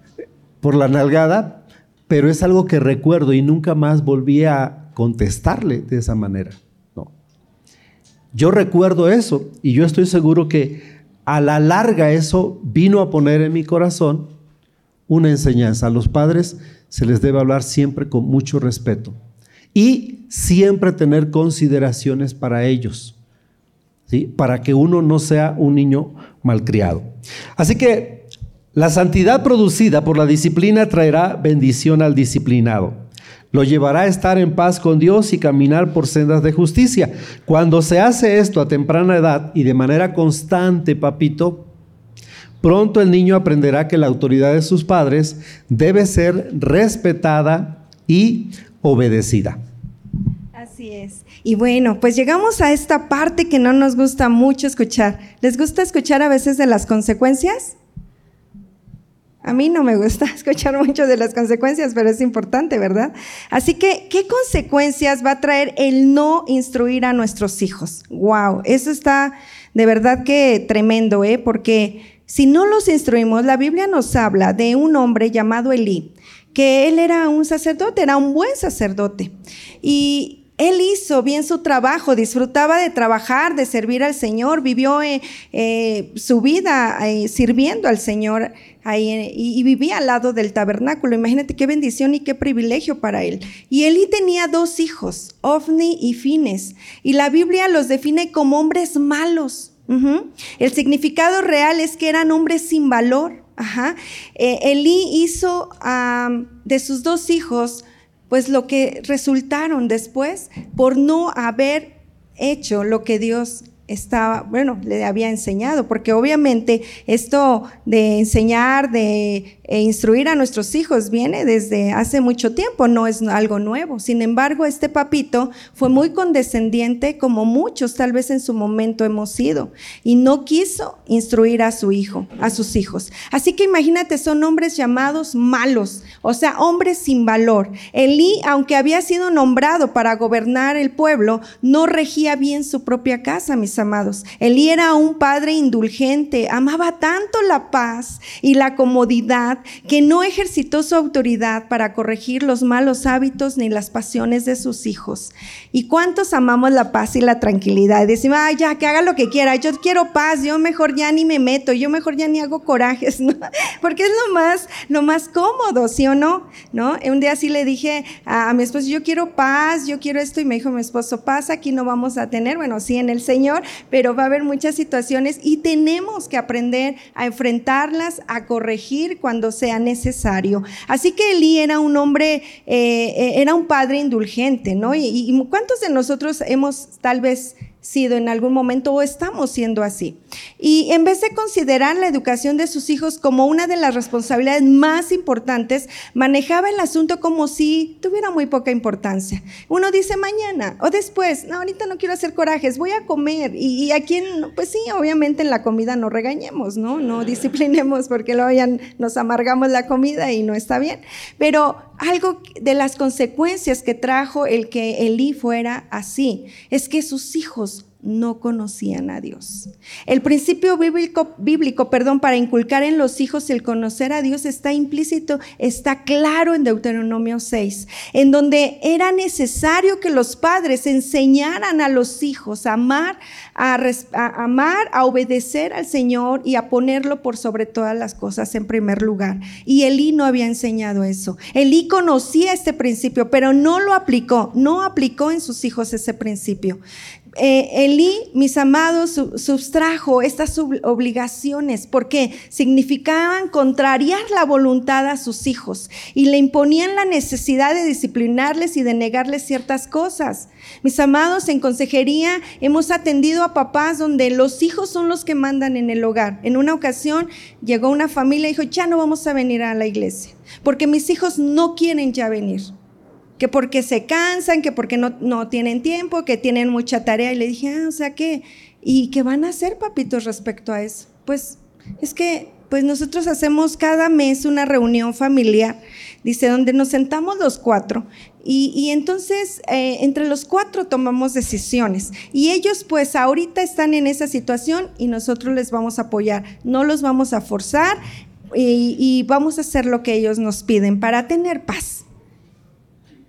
por la nalgada, pero es algo que recuerdo y nunca más volví a contestarle de esa manera. No. Yo recuerdo eso y yo estoy seguro que a la larga eso vino a poner en mi corazón una enseñanza. A los padres se les debe hablar siempre con mucho respeto y siempre tener consideraciones para ellos para que uno no sea un niño malcriado. Así que la santidad producida por la disciplina traerá bendición al disciplinado. Lo llevará a estar en paz con Dios y caminar por sendas de justicia. Cuando se hace esto a temprana edad y de manera constante, papito, pronto el niño aprenderá que la autoridad de sus padres debe ser respetada y obedecida. Así es. Y bueno, pues llegamos a esta parte que no nos gusta mucho escuchar. ¿Les gusta escuchar a veces de las consecuencias? A mí no me gusta (laughs) escuchar mucho de las consecuencias, pero es importante, ¿verdad? Así que, ¿qué consecuencias va a traer el no instruir a nuestros hijos? Wow, eso está de verdad que tremendo, ¿eh? Porque si no los instruimos, la Biblia nos habla de un hombre llamado Elí, que él era un sacerdote, era un buen sacerdote. Y él hizo bien su trabajo, disfrutaba de trabajar, de servir al Señor, vivió eh, eh, su vida eh, sirviendo al Señor y, vivía al lado del tabernáculo. Imagínate qué bendición y qué privilegio para él. Y Eli tenía dos hijos, Ofni y Fines, y la Biblia los define como hombres malos. El significado real es que eran hombres sin valor. Ajá. Elí hizo de sus dos hijos pues lo que resultaron después por no haber hecho lo que Dios estaba, bueno, le había enseñado, porque obviamente esto de enseñar, de e instruir a nuestros hijos viene desde hace mucho tiempo, no es algo nuevo. Sin embargo, este papito fue muy condescendiente, como muchos tal vez en su momento hemos sido, y no quiso instruir a su hijo, a sus hijos. Así que imagínate, son hombres llamados malos, o sea, hombres sin valor. Elí, aunque había sido nombrado para gobernar el pueblo, no regía bien su propia casa, mis amados. Elí era un padre indulgente, amaba tanto la paz y la comodidad que no ejercitó su autoridad para corregir los malos hábitos ni las pasiones de sus hijos. ¿Y cuántos amamos la paz y la tranquilidad? Decimos, ay, ya, que haga lo que quiera, yo quiero paz, yo mejor ya ni me meto, yo mejor ya ni hago corajes. (laughs) Porque es lo más, lo más cómodo, ¿sí o no? ¿No? Un día sí le dije a, a mi esposo, yo quiero paz, yo quiero esto, y me dijo mi esposo, paz aquí no vamos a tener, bueno, sí en el Señor, pero va a haber muchas situaciones y tenemos que aprender a enfrentarlas, a corregir cuando sea necesario. Así que Elí era un hombre, eh, eh, era un padre indulgente, ¿no? Y, y ¿cuántos de nosotros hemos tal vez sido en algún momento o estamos siendo así. Y en vez de considerar la educación de sus hijos como una de las responsabilidades más importantes, manejaba el asunto como si tuviera muy poca importancia. Uno dice mañana o después, no, ahorita no quiero hacer corajes, voy a comer. Y, a quien, pues sí, obviamente en la comida no regañemos, ¿no? No disciplinemos porque luego ya nos amargamos la comida y no está bien. Pero algo de las consecuencias que trajo el que Elí fuera así es que sus hijos no conocían a Dios. El principio bíblico, perdón, para inculcar en los hijos el conocer a Dios está implícito, está claro en Deuteronomio 6, en donde era necesario que los padres enseñaran a los hijos a amar, a amar, a obedecer al Señor y a ponerlo por sobre todas las cosas en primer lugar. Y Elí no había enseñado eso. Elí conocía este principio, pero no lo aplicó, no aplicó en sus hijos ese principio eh, Elí, mis amados, sustrajo estas obligaciones porque significaban contrariar la voluntad a sus hijos y le imponían la necesidad de disciplinarles y de negarles ciertas cosas. Mis amados, en consejería hemos atendido a papás donde los hijos son los que mandan en el hogar. En una ocasión llegó una familia y dijo, ya no vamos a venir a la iglesia porque mis hijos no quieren ya venir que porque se cansan, que porque no, no, tienen tiempo, que tienen mucha tarea. Y le dije, ah, o sea, ¿qué? ¿Y qué van a hacer, papitos, respecto a eso? Pues es que pues nosotros hacemos cada mes una reunión familiar, dice, donde nos sentamos los cuatro. Y, y entonces, eh, entre los cuatro tomamos decisiones. Y ellos, pues, ahorita están en esa situación y nosotros les vamos a apoyar. No los vamos a forzar y, y vamos a hacer lo que ellos nos piden para tener paz.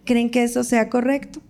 ¿Creen que eso sea correcto?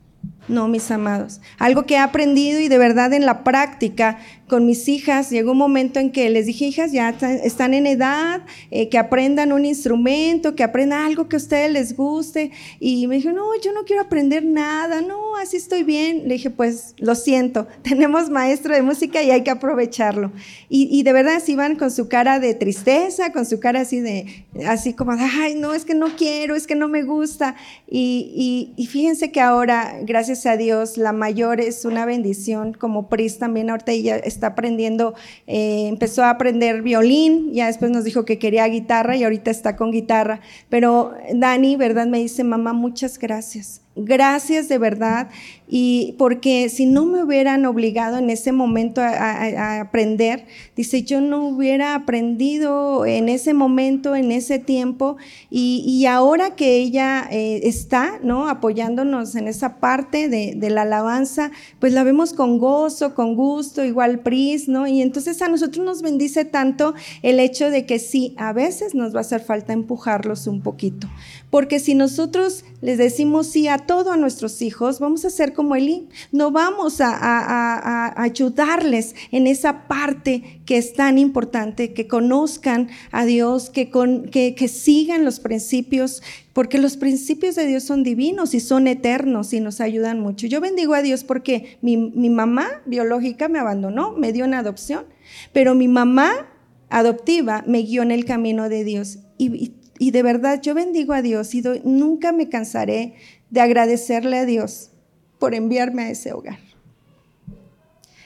No, mis amados. Algo que he aprendido y de verdad en la práctica con mis hijas, llegó un momento en que les dije, hijas, ya están en edad, eh, que aprendan un instrumento, que aprendan algo que a ustedes les guste. Y me dijo, no, yo no quiero aprender nada, no, así estoy bien. Le dije, pues lo siento, (laughs) tenemos maestro de música y hay que aprovecharlo. Y, de verdad, se iban con su cara de tristeza, con su cara así de, así como, ay, no, es que no quiero, es que no me gusta. Y, y fíjense que ahora, gracias a Dios, la mayor es una bendición, como Pris también ahorita ella está aprendiendo, eh, empezó a aprender violín, ya después nos dijo que quería guitarra y ahorita está con guitarra. Pero Dani, ¿verdad? Me dice, mamá, muchas gracias. Gracias de verdad. Y porque si no me hubieran obligado en ese momento a, aprender, dice, yo no hubiera aprendido en ese momento, en ese tiempo. Y, ahora que ella eh, está, ¿no? Apoyándonos en esa parte de, la alabanza, pues la vemos con gozo, con gusto, igual Pris, ¿no? Y entonces a nosotros nos bendice tanto el hecho de que sí, a veces nos va a hacer falta empujarlos un poquito. Porque si nosotros les decimos sí a todo a nuestros hijos, vamos a ser como Elí. No vamos a, ayudarles en esa parte que es tan importante, que conozcan a Dios, que, sigan los principios, porque los principios de Dios son divinos y son eternos y nos ayudan mucho. Yo bendigo a Dios porque mi, mamá biológica me abandonó, me dio una adopción, pero mi mamá adoptiva me guió en el camino de Dios. Y de verdad yo bendigo a Dios y nunca me cansaré de agradecerle a Dios por enviarme a ese hogar.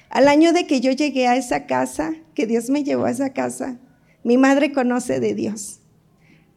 Al año de que yo llegué a esa casa, que Dios me llevó a esa casa, mi madre conoce de Dios.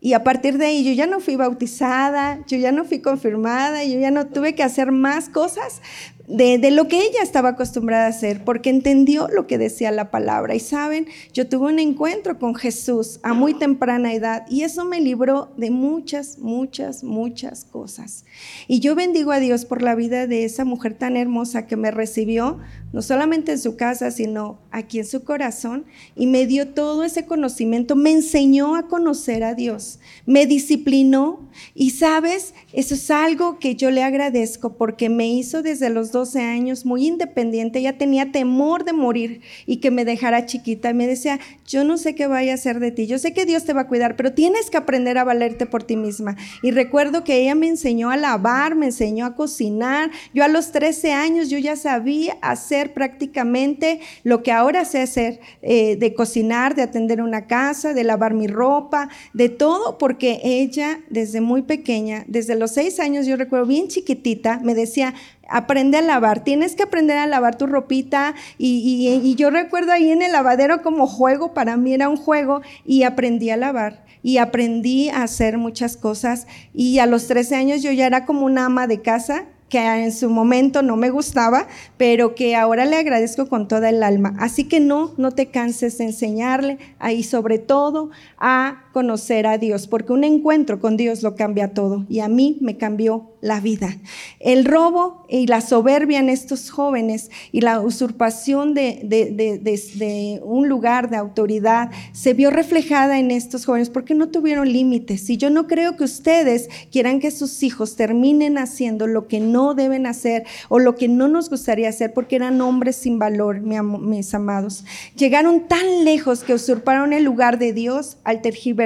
Y a partir de ahí yo ya no fui bautizada, yo ya no fui confirmada, yo ya no tuve que hacer más cosas de, lo que ella estaba acostumbrada a hacer, porque entendió lo que decía la palabra. Y saben, yo tuve un encuentro con Jesús a muy temprana edad y eso me libró de muchas, muchas, muchas cosas. Y yo bendigo a Dios por la vida de esa mujer tan hermosa que me recibió, no solamente en su casa, sino aquí en su corazón, y me dio todo ese conocimiento, me enseñó a conocer a Dios, me disciplinó y sabes, eso es algo que yo le agradezco porque me hizo desde los 12 años muy independiente, ella tenía temor de morir y que me dejara chiquita me decía, yo no sé qué vaya a hacer de ti, yo sé que Dios te va a cuidar, pero tienes que aprender a valerte por ti misma. Y recuerdo que ella me enseñó a lavar, me enseñó a cocinar, yo a los 13 años yo ya sabía hacer prácticamente lo que ahora sé hacer, eh, de cocinar, de atender una casa, de lavar mi ropa, de todo, porque ella desde muy pequeña, desde los seis años, yo recuerdo bien chiquitita, me decía, aprende a lavar, tienes que aprender a lavar tu ropita y, yo recuerdo ahí en el lavadero como juego, para mí era un juego y aprendí a lavar y aprendí a hacer muchas cosas y a los 13 años yo ya era como una ama de casa que en su momento no me gustaba, pero que ahora le agradezco con toda el alma. Así que no, no te canses de enseñarle ahí sobre todo a conocer a Dios, porque un encuentro con Dios lo cambia todo y a mí me cambió la vida. El robo y la soberbia en estos jóvenes y la usurpación de, de, un lugar de autoridad se vio reflejada en estos jóvenes porque no tuvieron límites. Y yo no creo que ustedes quieran que sus hijos terminen haciendo lo que no deben hacer o lo que no nos gustaría hacer porque eran hombres sin valor, mis amados. Llegaron tan lejos que usurparon el lugar de Dios al tergiversar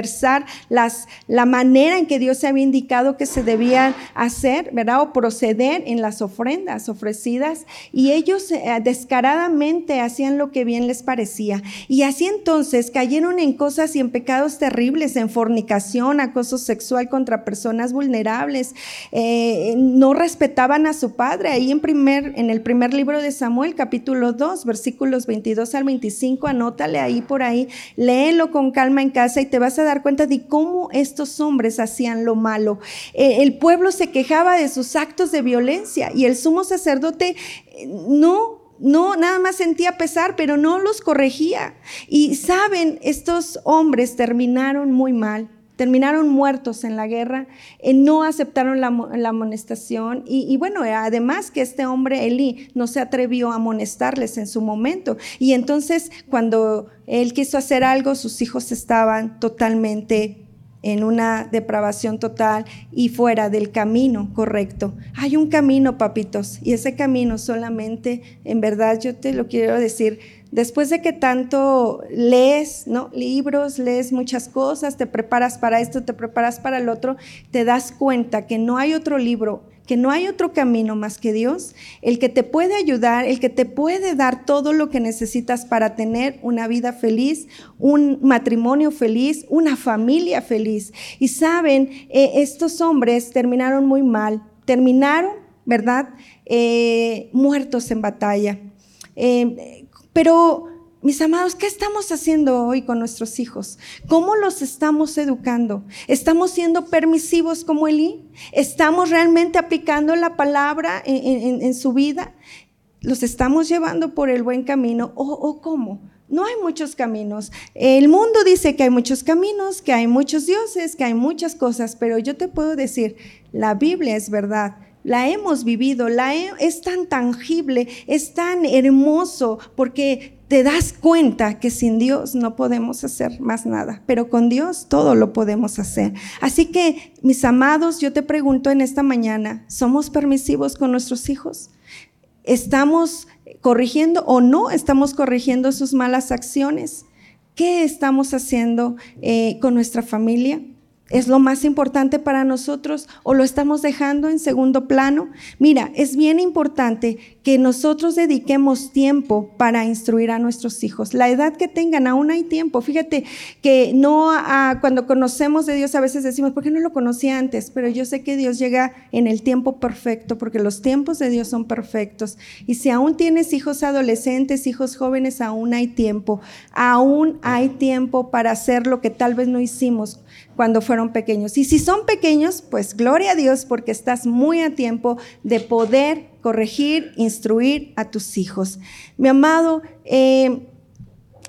las, la manera en que Dios se había indicado que se debían hacer ¿verdad? O proceder en las ofrendas ofrecidas. Y ellos eh, descaradamente hacían lo que bien les parecía. Y así entonces cayeron en cosas y en pecados terribles, en fornicación, acoso sexual contra personas vulnerables. Eh, no respetaban a su padre. Ahí en, primer, en el primer libro de Samuel, capítulo 2, versículos 22 al 25, anótale ahí por ahí, léelo con calma en casa y te vas a dar cuenta de cómo estos hombres hacían lo malo. Eh, el pueblo se quejaba de sus actos de violencia y el sumo sacerdote eh, no no, nada más sentía pesar, pero no los corregía. Y saben, estos hombres terminaron muy mal, terminaron muertos en la guerra, eh, no aceptaron la, amonestación y, y, bueno, además que este hombre, Eli, no se atrevió a amonestarles en su momento. Y entonces cuando él quiso hacer algo, sus hijos estaban totalmente en una depravación total y fuera del camino correcto. Hay un camino, papitos, y ese camino solamente, en verdad yo te lo quiero decir, después de que tanto lees, ¿no? Libros, lees muchas cosas, te preparas para esto, te preparas para el otro, te das cuenta que no hay otro libro que no hay otro camino más que Dios, el que te puede ayudar, el que te puede dar todo lo que necesitas para tener una vida feliz, un matrimonio feliz, una familia feliz. Y saben, eh, estos hombres terminaron muy mal, terminaron, ¿verdad? Eh, muertos en batalla. Eh, pero mis amados, ¿qué estamos haciendo hoy con nuestros hijos? ¿Cómo los estamos educando? ¿Estamos siendo permisivos como Elí? ¿Estamos realmente aplicando la palabra en, su vida? ¿Los estamos llevando por el buen camino o, cómo? No hay muchos caminos. El mundo dice que hay muchos caminos, que hay muchos dioses, que hay muchas cosas, pero yo te puedo decir, la Biblia es verdad la hemos vivido, la es tan tangible, es tan hermoso, porque te das cuenta que sin Dios no podemos hacer más nada, pero con Dios todo lo podemos hacer. Así que, mis amados, yo te pregunto en esta mañana, ¿somos permisivos con nuestros hijos? ¿Estamos corrigiendo o no estamos corrigiendo sus malas acciones? ¿Qué estamos haciendo eh, con nuestra familia? ¿Es lo más importante para nosotros o lo estamos dejando en segundo plano? Mira, es bien importante que nosotros dediquemos tiempo para instruir a nuestros hijos. La edad que tengan, aún hay tiempo. Fíjate que no cuando conocemos de Dios a veces decimos, ¿por qué no lo conocí antes? Pero yo sé que Dios llega en el tiempo perfecto, porque los tiempos de Dios son perfectos. Y si aún tienes hijos adolescentes, hijos jóvenes, aún hay tiempo. Aún hay tiempo para hacer lo que tal vez no hicimos cuando fueron pequeños. Y si son pequeños, pues gloria a Dios porque estás muy a tiempo de poder corregir, instruir a tus hijos. Mi amado, eh,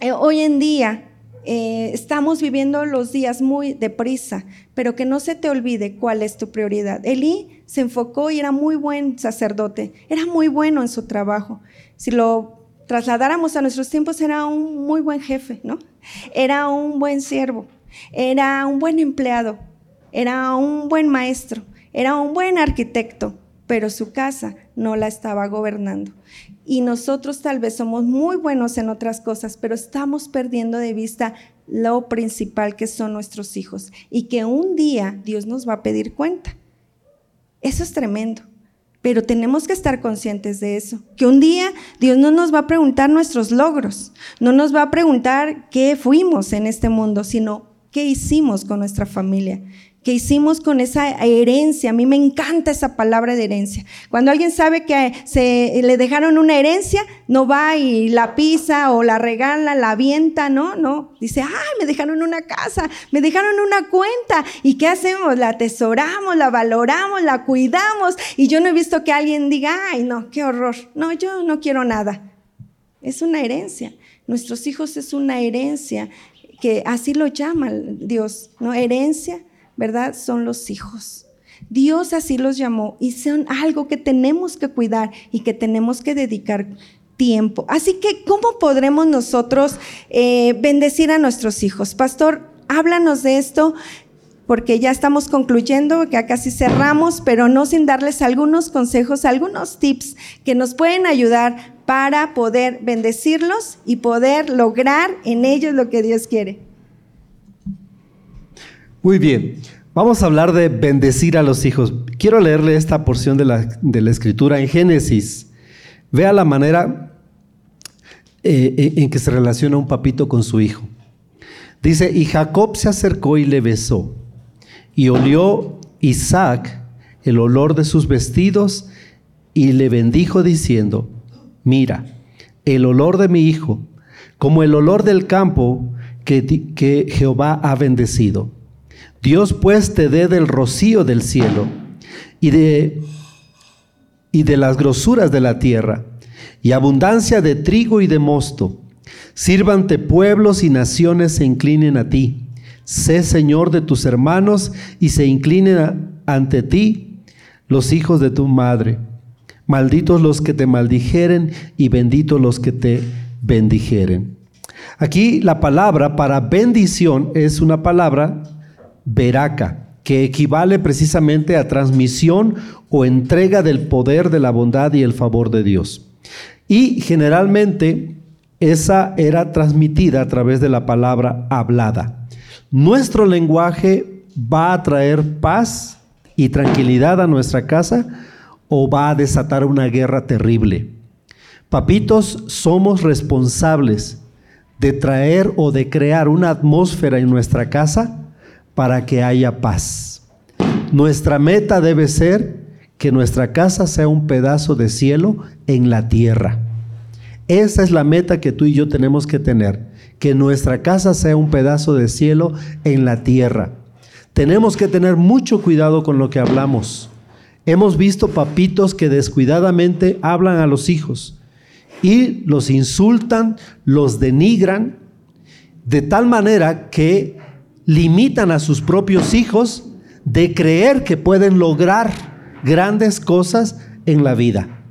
eh, hoy en día eh, estamos viviendo los días muy deprisa, pero que no se te olvide cuál es tu prioridad. Elí se enfocó y era muy buen sacerdote, era muy bueno en su trabajo. Si lo trasladáramos a nuestros tiempos, era un muy buen jefe, ¿no? Era un buen siervo, era un buen empleado, era un buen maestro, era un buen arquitecto, pero su casa no la estaba gobernando. Y nosotros tal vez somos muy buenos en otras cosas, pero estamos perdiendo de vista lo principal que son nuestros hijos y que un día Dios nos va a pedir cuenta. Eso es tremendo. Pero tenemos que estar conscientes de eso, que un día Dios no nos va a preguntar nuestros logros, no nos va a preguntar qué fuimos en este mundo, sino qué hicimos con nuestra familia, que hicimos con esa herencia. A mí me encanta esa palabra de herencia. Cuando alguien sabe que se le dejaron una herencia, no va y la pisa o la regala, la avienta, no, no. Dice, ay, me dejaron una casa, me dejaron una cuenta. ¿Y qué hacemos? La atesoramos, la valoramos, la cuidamos. Y yo no he visto que alguien diga, ay, no, qué horror. No, yo no quiero nada. Es una herencia. Nuestros hijos es una herencia que así lo llama Dios, ¿no? Herencia ¿verdad? Son los hijos. Dios así los llamó y son algo que tenemos que cuidar y que tenemos que dedicar tiempo. Así que, ¿cómo podremos nosotros eh, bendecir a nuestros hijos? Pastor, háblanos de esto porque ya estamos concluyendo, que casi cerramos, pero no sin darles algunos consejos, algunos tips que nos pueden ayudar para poder bendecirlos y poder lograr en ellos lo que Dios quiere. Muy bien, vamos a hablar de bendecir a los hijos. Quiero leerle esta porción de la, de la escritura en Génesis. Vea la manera eh, en que se relaciona un papito con su hijo. Dice, y Jacob se acercó y le besó, y olió Isaac el olor de sus vestidos, y le bendijo diciendo, mira, el olor de mi hijo, como el olor del campo que, Jehová ha bendecido. Dios pues te dé del rocío del cielo y de, y de las grosuras de la tierra, y abundancia de trigo y de mosto. Sírvante pueblos y naciones se inclinen a ti. Sé Señor de tus hermanos y se inclinen ante ti los hijos de tu madre. Malditos los que te maldijeren y benditos los que te bendijeren. Aquí la palabra para bendición es una palabra veraca, que equivale precisamente a transmisión o entrega del poder de la bondad y el favor de Dios. Y generalmente esa era transmitida a través de la palabra hablada. Nuestro lenguaje va a traer paz y tranquilidad a nuestra casa o va a desatar una guerra terrible. Papitos, somos responsables de traer o de crear una atmósfera en nuestra casa para que haya paz. Nuestra meta debe ser que nuestra casa sea un pedazo de cielo en la tierra. Esa es la meta que tú y yo tenemos que tener, que nuestra casa sea un pedazo de cielo en la tierra. Tenemos que tener mucho cuidado con lo que hablamos. Hemos visto papitos que descuidadamente hablan a los hijos y los insultan, los denigran, de tal manera que limitan a sus propios hijos de creer que pueden lograr grandes cosas en la vida.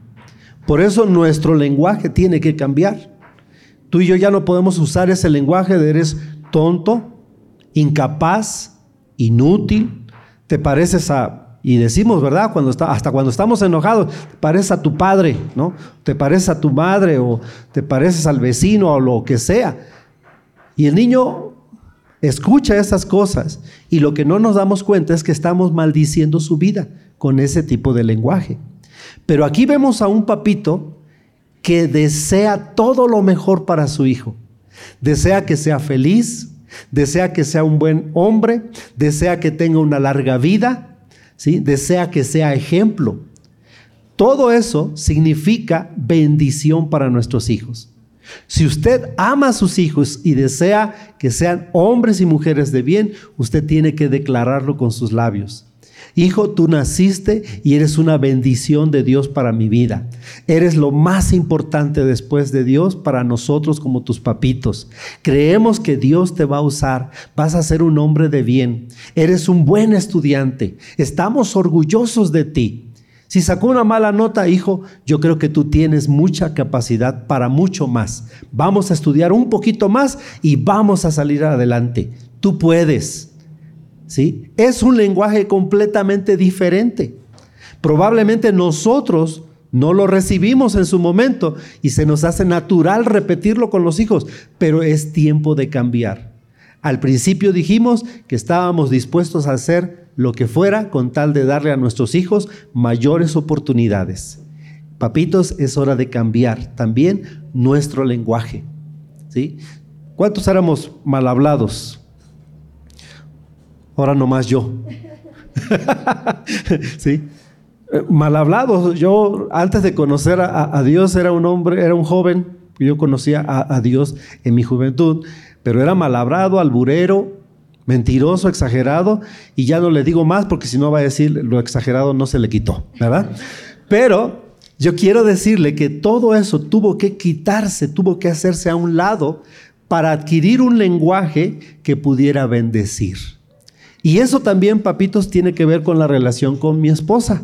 Por eso nuestro lenguaje tiene que cambiar. Tú y yo ya no podemos usar ese lenguaje de eres tonto, incapaz, inútil, te pareces a, y decimos, ¿verdad? Cuando está, hasta cuando estamos enojados, te pareces a tu padre, ¿no? Te pareces a tu madre o te pareces al vecino o lo que sea. Y el niño Escucha esas cosas y lo que no nos damos cuenta es que estamos maldiciendo su vida con ese tipo de lenguaje. Pero aquí vemos a un papito que desea todo lo mejor para su hijo. Desea que sea feliz, desea que sea un buen hombre, desea que tenga una larga vida, desea que sea ejemplo. Todo eso significa bendición para nuestros hijos. Si usted ama a sus hijos y desea que sean hombres y mujeres de bien, usted tiene que declararlo con sus labios. Hijo, tú naciste y eres una bendición de Dios para mi vida. Eres lo más importante después de Dios para nosotros como tus papitos. Creemos que Dios te va a usar. Vas a ser un hombre de bien. Eres un buen estudiante. Estamos orgullosos de ti. Si sacó una mala nota, hijo, yo creo que tú tienes mucha capacidad para mucho más. Vamos a estudiar un poquito más y vamos a salir adelante. Tú puedes. Es un lenguaje completamente diferente. Probablemente nosotros no lo recibimos en su momento y se nos hace natural repetirlo con los hijos, pero es tiempo de cambiar. Al principio dijimos que estábamos dispuestos a hacer lo que fuera con tal de darle a nuestros hijos mayores oportunidades. Papitos, es hora de cambiar también nuestro lenguaje. ¿sí? ¿Cuántos éramos mal hablados? Ahora nomás yo. (laughs) ¿Sí? Eh, mal hablado. Yo antes de conocer a, Dios era un hombre, era un joven. Yo conocía a, Dios en mi juventud, pero era mal hablado, alburero, mentiroso, exagerado. Y ya no le digo más porque si no va a decir lo exagerado no se le quitó, ¿verdad? Pero yo quiero decirle que todo eso tuvo que quitarse, tuvo que hacerse a un lado para adquirir un lenguaje que pudiera bendecir. Y eso también, papitos, tiene que ver con la relación con mi esposa,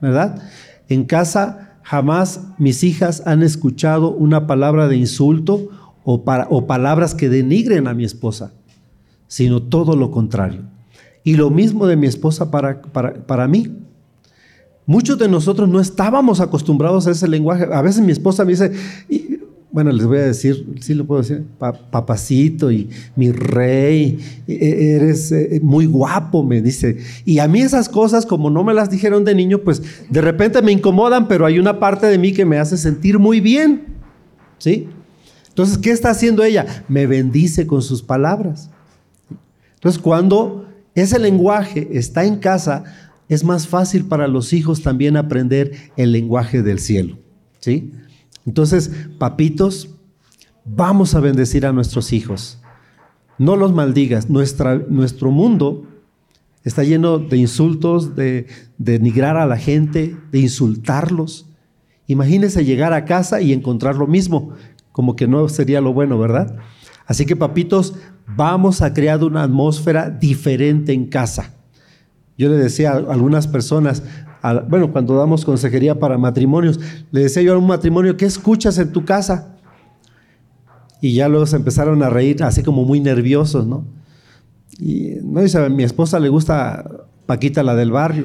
¿verdad? En casa jamás mis hijas han escuchado una palabra de insulto o, palabras que denigren a mi esposa, sino todo lo contrario. Y lo mismo de mi esposa para, para, para mí. Muchos de nosotros no estábamos acostumbrados a ese lenguaje. A veces mi esposa me dice, bueno, les voy a decir, sí lo puedo decir, papacito y mi rey, e, e, eres eh, muy guapo, me dice. Y a mí esas cosas, como no me las dijeron de niño, pues de repente me incomodan, pero hay una parte de mí que me hace sentir muy bien. ¿Sí? Entonces, ¿qué está haciendo ella? Me bendice con sus palabras. Entonces, cuando ese lenguaje está en casa, es más fácil para los hijos también aprender el lenguaje del cielo. ¿Sí? Entonces, papitos, vamos a bendecir a nuestros hijos. No los maldigas. nuestro mundo está lleno de insultos, de, de denigrar a la gente, de insultarlos. Imagínese llegar a casa y encontrar lo mismo, como que no sería lo bueno, ¿verdad? Así que, papitos, vamos a crear una atmósfera diferente en casa. Yo le decía a algunas personas, bueno, cuando damos consejería para matrimonios, le decía yo a un matrimonio, ¿qué escuchas en tu casa? Y ya luego se empezaron a reír así como muy nerviosos, ¿no? Y no dice, a mi esposa le gusta Paquita la del barrio,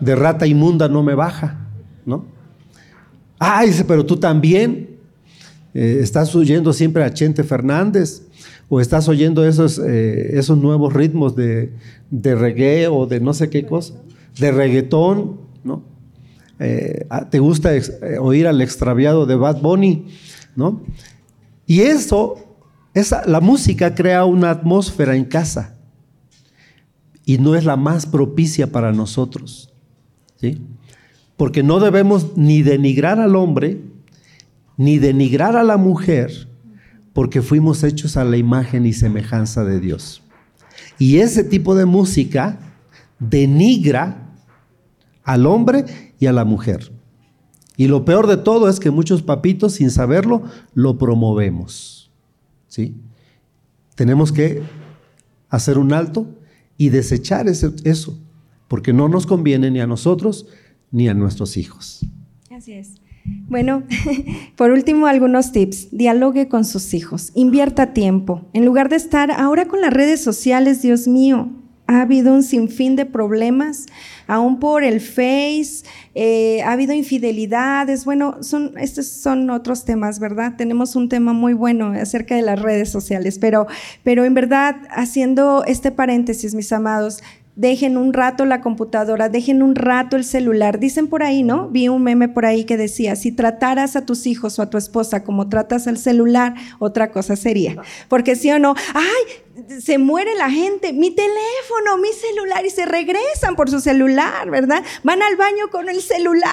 de rata inmunda no me baja, ¿no? Ah, dice, pero tú también eh, estás oyendo siempre a Chente Fernández o estás oyendo esos, eh, esos nuevos ritmos de, de reggae o de no sé qué cosa de reggaetón, ¿no? Eh, ah, te gusta eh, oír al extraviado de Bad Bunny, ¿no? Y eso, la música crea una atmósfera en casa y no es la más propicia para nosotros, ¿sí? Porque no debemos ni denigrar al hombre, ni denigrar a la mujer, porque fuimos hechos a la imagen y semejanza de Dios. Y ese tipo de música denigra al hombre y a la mujer. Y lo peor de todo es que muchos papitos, sin saberlo, lo promovemos. ¿Sí? Tenemos que hacer un alto y desechar eso, porque no nos conviene ni a nosotros ni a nuestros hijos. Así es. Bueno, (laughs) por último, algunos tips. Dialogue con sus hijos, invierta tiempo. En lugar de estar ahora con las redes sociales, Dios mío, ha habido un sinfín de problemas, aún por el Face, eh, ha habido infidelidades, bueno, son, estos son otros temas, ¿verdad? Tenemos un tema muy bueno acerca de las redes sociales, pero, pero en verdad, haciendo este paréntesis, mis amados, dejen un rato la computadora, dejen un rato el celular. Dicen por ahí, ¿no? Vi un meme por ahí que decía, si trataras a tus hijos o a tu esposa como tratas al celular, otra cosa sería. Porque sí o no, ay, se muere la gente, mi teléfono, mi celular, y se regresan por su celular, ¿verdad? Van al baño con el celular.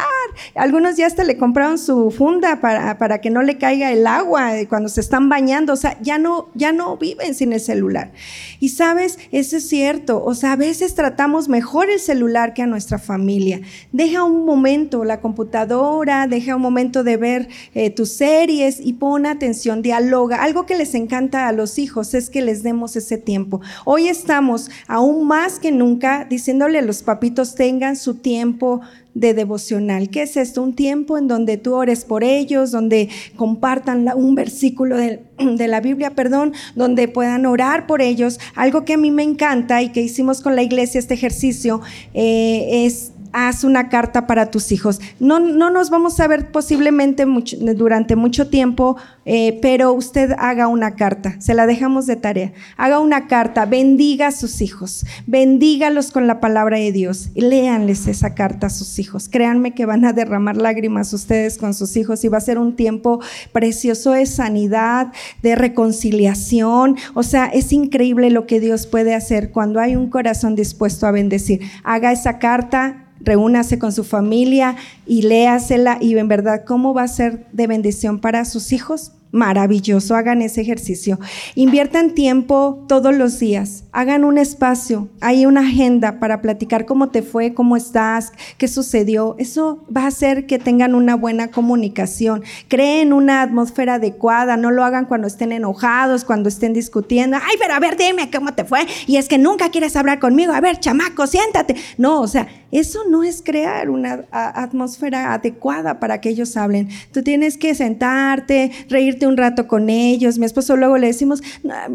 Algunos ya hasta le compraron su funda para, para que no le caiga el agua cuando se están bañando, o sea, ya no, ya no viven sin el celular. Y sabes, eso es cierto, o sea, a veces tratamos mejor el celular que a nuestra familia. Deja un momento la computadora, deja un momento de ver eh, tus series y pon atención, dialoga. Algo que les encanta a los hijos es que les demos ese tiempo. Hoy estamos aún más que nunca diciéndole a los papitos tengan su tiempo de devocional. ¿Qué es esto? Un tiempo en donde tú ores por ellos, donde compartan un versículo (clears throat) de, la Biblia, perdón, donde puedan orar por ellos. Algo que a mí me encanta y que hicimos con la iglesia este ejercicio eh, es haz una carta para tus hijos. No, no nos vamos a ver posiblemente durante mucho tiempo, eh, pero usted haga una carta, se la dejamos de tarea. Haga una carta, bendiga a sus hijos, bendígalos con la palabra de Dios y léanles esa carta a sus hijos. Créanme que van a derramar lágrimas ustedes con sus hijos y va a ser un tiempo precioso de sanidad, de reconciliación. O sea, es increíble lo que Dios puede hacer cuando hay un corazón dispuesto a bendecir. Haga esa carta, reúnase con su familia y léasela y en verdad cómo va a ser de bendición para sus hijos maravilloso, hagan ese ejercicio. Inviertan tiempo todos los días, hagan un espacio, hay una agenda para platicar cómo te fue, cómo estás, qué sucedió. Eso va a hacer que tengan una buena comunicación. Creen una atmósfera adecuada, no lo hagan cuando estén enojados, cuando estén discutiendo. Ay, pero a ver, dime cómo te fue. Y es que nunca quieres hablar conmigo. A ver, chamaco, siéntate. No, o sea, eso no es crear una atmósfera adecuada para que ellos hablen. Tú tienes que sentarte, reírte un rato con ellos. Mi esposo luego le decimos,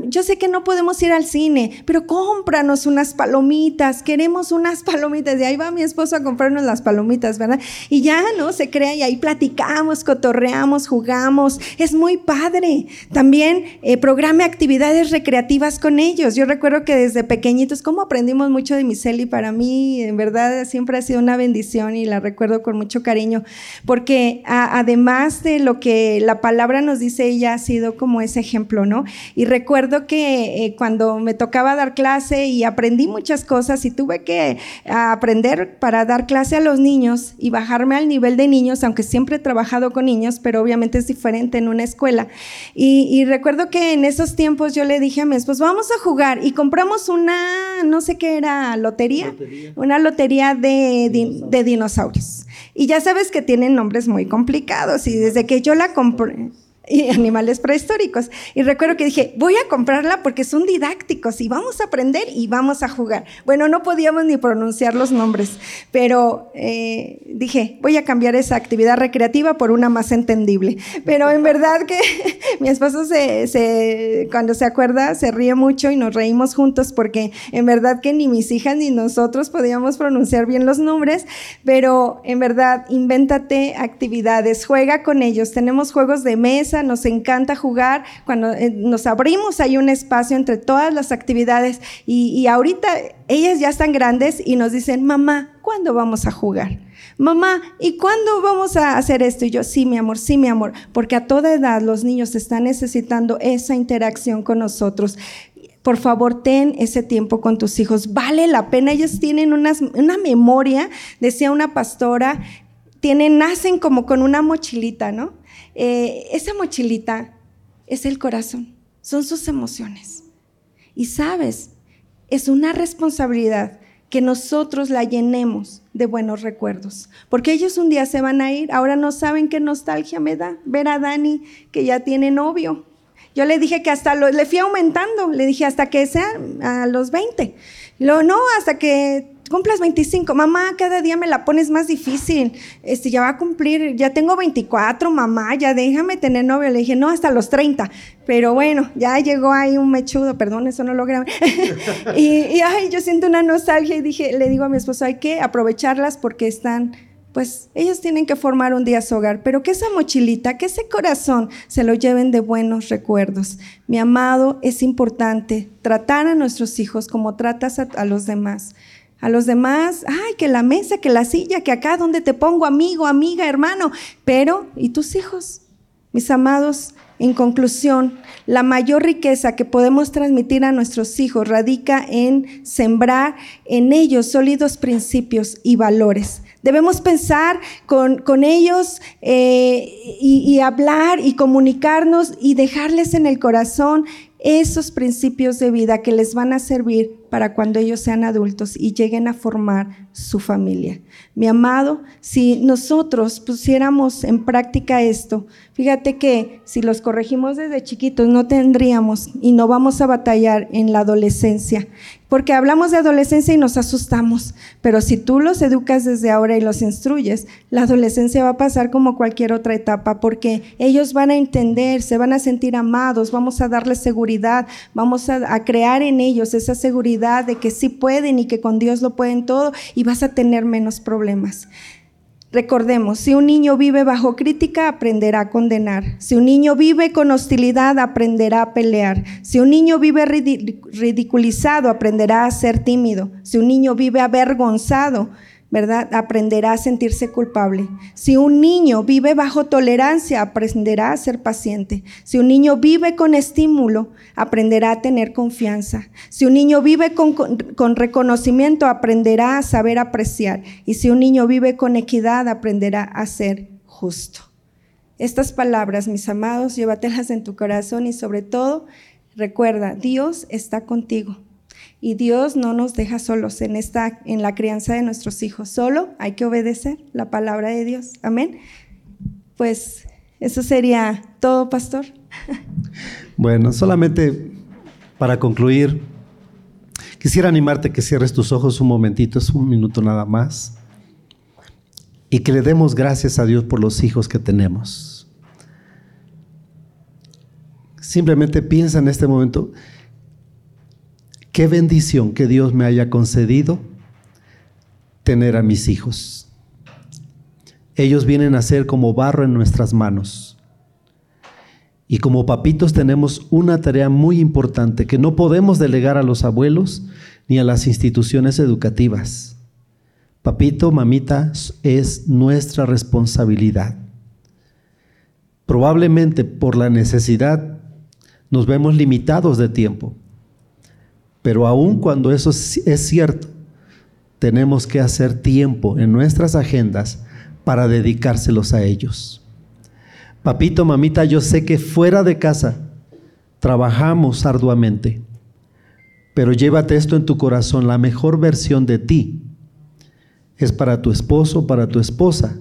yo sé que no podemos ir al cine, pero cómpranos unas palomitas, queremos unas (laughs) palomitas. Y ahí va mi esposo a comprarnos las palomitas, ¿verdad? Y ya, ¿no? Se crea y ahí platicamos, cotorreamos, jugamos. Es muy padre. También eh, programe actividades recreativas con ellos. Yo recuerdo que desde pequeñitos, como aprendimos mucho de Miseli, para mí, en verdad, siempre ha sido una bendición y la recuerdo con mucho cariño, porque además de lo que la palabra nos dice, ella ha sido como ese ejemplo, ¿no? Y recuerdo que eh, cuando me tocaba dar clase y aprendí muchas cosas y tuve que aprender para dar clase a los niños y bajarme al nivel de niños, aunque siempre he trabajado con niños, pero obviamente es diferente en una escuela. Y, recuerdo que en esos tiempos yo le dije a mi esposo, vamos a jugar y compramos una, no sé qué era, lotería, una lotería de, de dinosaurios. Y ya sabes que tienen nombres muy complicados y desde que yo la compré (laughs) y animales prehistóricos. Y recuerdo que dije, voy a comprarla porque son didácticos y vamos a aprender y vamos a jugar. Bueno, no podíamos ni pronunciar los nombres, pero eh, dije, voy a cambiar esa actividad recreativa por una más entendible. Pero en verdad que (laughs) mi esposo se, cuando se acuerda se ríe mucho y nos reímos juntos porque en verdad que ni mis hijas ni nosotros podíamos pronunciar bien los nombres, pero en verdad, invéntate actividades, juega con ellos. Tenemos juegos de mesa nos encanta jugar, cuando eh, nos abrimos hay un espacio entre todas las actividades y, ahorita ellas ya están grandes y nos dicen, mamá, ¿cuándo vamos a jugar? Mamá, ¿y cuándo vamos a hacer esto? Y yo, sí, mi amor, sí, mi amor, porque a toda edad los niños están necesitando esa interacción con nosotros. Por favor, ten ese tiempo con tus hijos. Vale la pena. Ellos tienen una memoria, decía una pastora, tienen, nacen como con una mochilita, ¿no? Eh, esa mochilita es el corazón, son sus emociones. Y sabes, es una responsabilidad que nosotros la llenemos de buenos recuerdos, porque ellos un día se van a ir, ahora no saben qué nostalgia me da ver a Dani que ya tiene novio. Yo le dije que hasta lo, le fui aumentando, le dije hasta que sea a los 20. Lo no, hasta que cumplas 25, mamá, cada día me la pones más difícil, este, ya va a cumplir, ya tengo 24, mamá, ya déjame tener novio. Le dije, no, hasta los 30, pero bueno, ya llegó ahí un mechudo, perdón, eso no lo grabé. (laughs) y, y ay, yo siento una nostalgia y dije, le digo a mi esposo, hay que aprovecharlas porque están pues ellos tienen que formar un día su hogar, pero que esa mochilita, que ese corazón se lo lleven de buenos recuerdos. Mi amado, es importante tratar a nuestros hijos como tratas a los demás. A los demás, ay, que la mesa, que la silla, que acá donde te pongo amigo, amiga, hermano. Pero, ¿y tus hijos? Mis amados, en conclusión, la mayor riqueza que podemos transmitir a nuestros hijos radica en sembrar en ellos sólidos principios y valores. Debemos pensar con, ellos eh, y hablar y comunicarnos y dejarles en el corazón esos principios de vida que les van a servir para cuando ellos sean adultos y lleguen a formar su familia. Mi amado, si nosotros pusiéramos en práctica esto, fíjate que si los corregimos desde chiquitos no tendríamos y no vamos a batallar en la adolescencia, porque hablamos de adolescencia y nos asustamos, pero si tú los educas desde ahora y los instruyes, la adolescencia va a pasar como cualquier otra etapa, porque ellos van a entender, se van a sentir amados, vamos a darles seguridad, vamos a, crear en ellos esa seguridad de que sí pueden y que con Dios lo pueden todo y vas a tener menos problemas. Recordemos, si un niño vive bajo crítica, aprenderá a condenar. Si un niño vive con hostilidad, aprenderá a pelear. Si un niño vive ridiculizado, aprenderá a ser tímido. Si un niño vive avergonzado, ¿verdad? Aprenderá a sentirse culpable. Si un niño vive bajo tolerancia, aprenderá a ser paciente. Si un niño vive con estímulo, aprenderá a tener confianza. Si un niño vive con, con, reconocimiento, aprenderá a saber apreciar. Y si un niño vive con equidad, aprenderá a ser justo. Estas palabras, mis amados, llévatelas en tu corazón y sobre todo, recuerda, Dios está contigo. Y Dios no nos deja solos en, esta, en la crianza de nuestros hijos. Solo hay que obedecer la palabra de Dios. Amén. Pues eso sería todo, pastor. (laughs) Bueno, solamente para concluir, quisiera animarte que cierres tus ojos un momentito, es un minuto nada más, y que le demos gracias a Dios por los hijos que tenemos. Simplemente piensa en este momento, Qué bendición que Dios me haya concedido tener a mis hijos. Ellos vienen a ser como barro en nuestras manos. Y como papitos tenemos una tarea muy importante que no podemos delegar a los abuelos ni a las instituciones educativas. Papito, mamita, es nuestra responsabilidad. Probablemente por la necesidad nos vemos limitados de tiempo. Pero aun cuando eso es cierto, tenemos que hacer tiempo en nuestras agendas para dedicárselos a ellos. Papito, mamita, yo sé que fuera de casa trabajamos arduamente, pero llévate esto en tu corazón, la mejor versión de ti es para tu esposo, para tu esposa,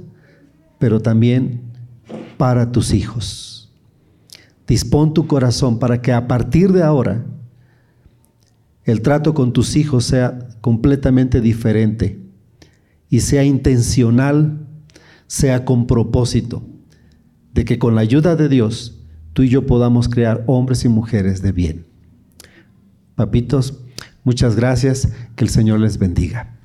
pero también para tus hijos. Dispón tu corazón para que a partir de ahora el trato con tus hijos sea completamente diferente y sea intencional, sea con propósito, de que con la ayuda de Dios tú y yo podamos crear hombres y mujeres de bien. Papitos, muchas gracias, que el Señor les bendiga.